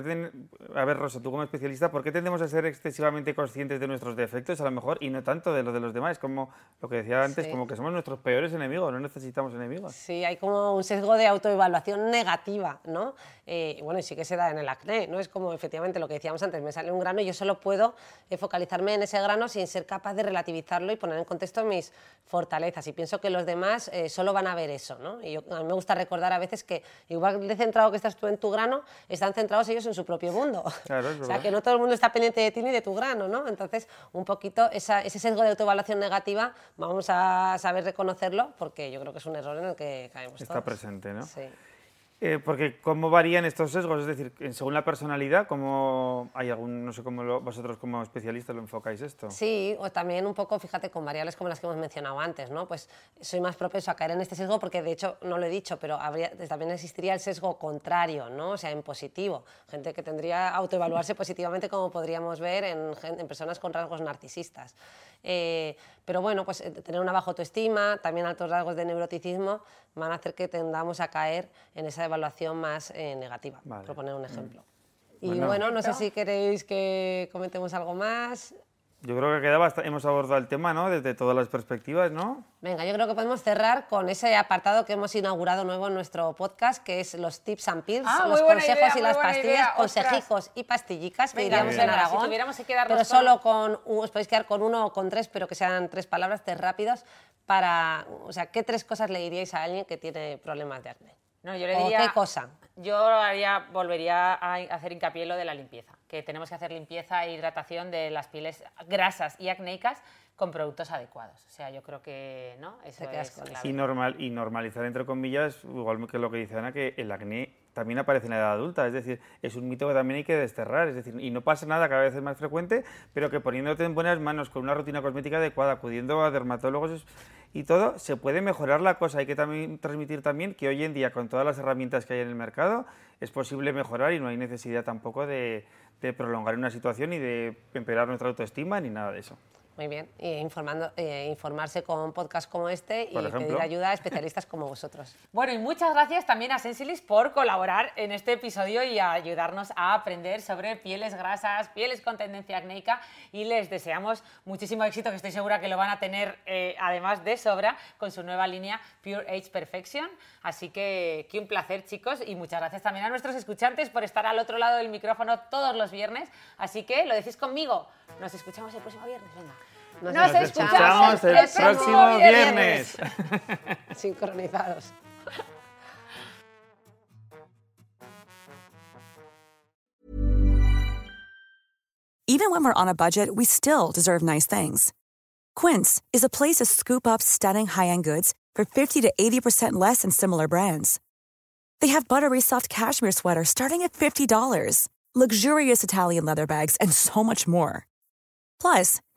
a ver Rosa, tú como especialista, ¿por qué tendemos a ser excesivamente conscientes de nuestros defectos a lo mejor y no tanto de los de los demás? Como lo que decía antes, como que somos nuestros peores enemigos, no necesitamos enemigos. Sí, hay como un sesgo de autoevaluación negativa, ¿no? Eh, bueno, y sí que se da en el acné, ¿no? Es como efectivamente lo que decíamos antes, me sale un grano y yo solo puedo eh, focalizarme en ese grano sin ser capaz de relativizarlo y poner en contexto mis fortalezas. Y pienso que los demás eh, solo van a ver eso, ¿no? Y a mí me gusta gusta recordar a veces que igual de centrado que estás tú en tu grano, están centrados ellos en su propio mundo. Claro, es *laughs* o sea, que no todo el mundo está pendiente de ti ni de tu grano, ¿no? Entonces, un poquito esa- ese sesgo de autoevaluación negativa, vamos a saber reconocerlo porque yo creo que es un error en el que caemos Está todos. presente, ¿no? Sí. Eh, porque cómo varían estos sesgos, es decir, según la personalidad, cómo hay algún, no sé cómo lo- vosotros como especialistas lo enfocáis esto. Sí, o también un poco, fíjate, con variables como las que hemos mencionado antes, ¿no? Pues soy más propenso a caer en este sesgo porque, de hecho, no lo he dicho, pero habría, también existiría el sesgo contrario, ¿no? O sea, en positivo. Gente que tendría autoevaluarse positivamente, como podríamos ver en, en personas con rasgos narcisistas. Eh, pero bueno, pues eh, tener una baja autoestima, también altos rasgos de neuroticismo, van a hacer que tendamos a caer en esa evaluación más eh, negativa, Vale. por poner un ejemplo. Y Bueno. bueno, no sé si queréis que comentemos algo más. Yo creo que queda bast- hemos abordado el tema, ¿no? Desde todas las perspectivas, ¿no? Venga, yo creo que podemos cerrar con ese apartado que hemos inaugurado nuevo en nuestro podcast, que es los tips and pills, Ah, los consejos idea, y las pastillas, idea, consejicos y pastillicas, que diríamos en si Aragón. tuviéramos que quedarnos pero solo con, un- os podéis quedar con uno o con tres, pero que sean tres palabras, tres rápidos, para, o sea, ¿qué tres cosas le diríais a alguien que tiene problemas de acné? No, yo le ¿O diría, qué cosa? Yo haría, volvería a hacer hincapié en lo de la limpieza, que tenemos que hacer limpieza e hidratación de las pieles grasas y acnéicas con productos adecuados. O sea, yo creo que no, eso es clave. Y, normal, y normalizar, entre comillas, igual que lo que dice Ana, que el acné también aparece en la edad adulta. Es decir, es un mito que también hay que desterrar. Es decir, y no pasa nada, cada vez es más frecuente, pero que poniéndote en buenas manos, con una rutina cosmética adecuada, acudiendo a dermatólogos y todo, se puede mejorar la cosa. Hay que también transmitir también que hoy en día, con todas las herramientas que hay en el mercado, es posible mejorar y no hay necesidad tampoco de, de prolongar una situación y de empeorar nuestra autoestima ni nada de eso. Muy bien, y informando, eh, informarse con podcasts como este y pedir ayuda a especialistas como vosotros. *laughs* Bueno, y muchas gracias también a Sensilis por colaborar en este episodio y a ayudarnos a aprender sobre pieles grasas, pieles con tendencia acnéica y les deseamos muchísimo éxito, que estoy segura que lo van a tener eh, además de sobra con su nueva línea Pure Age Perfection. Así que, que un placer chicos y muchas gracias también a nuestros escuchantes por estar al otro lado del micrófono todos los viernes. Así que lo decís conmigo, nos escuchamos el próximo viernes, venga. Nos Nos escuchamos escuchamos el próximo viernes. *laughs* Sincronizados. Even when we're on a budget, we still deserve nice things. Quince is a place to scoop up stunning high-end goods for 50 to 80% less than similar brands. They have buttery soft cashmere sweaters starting at $50, luxurious Italian leather bags, and so much more. Plus,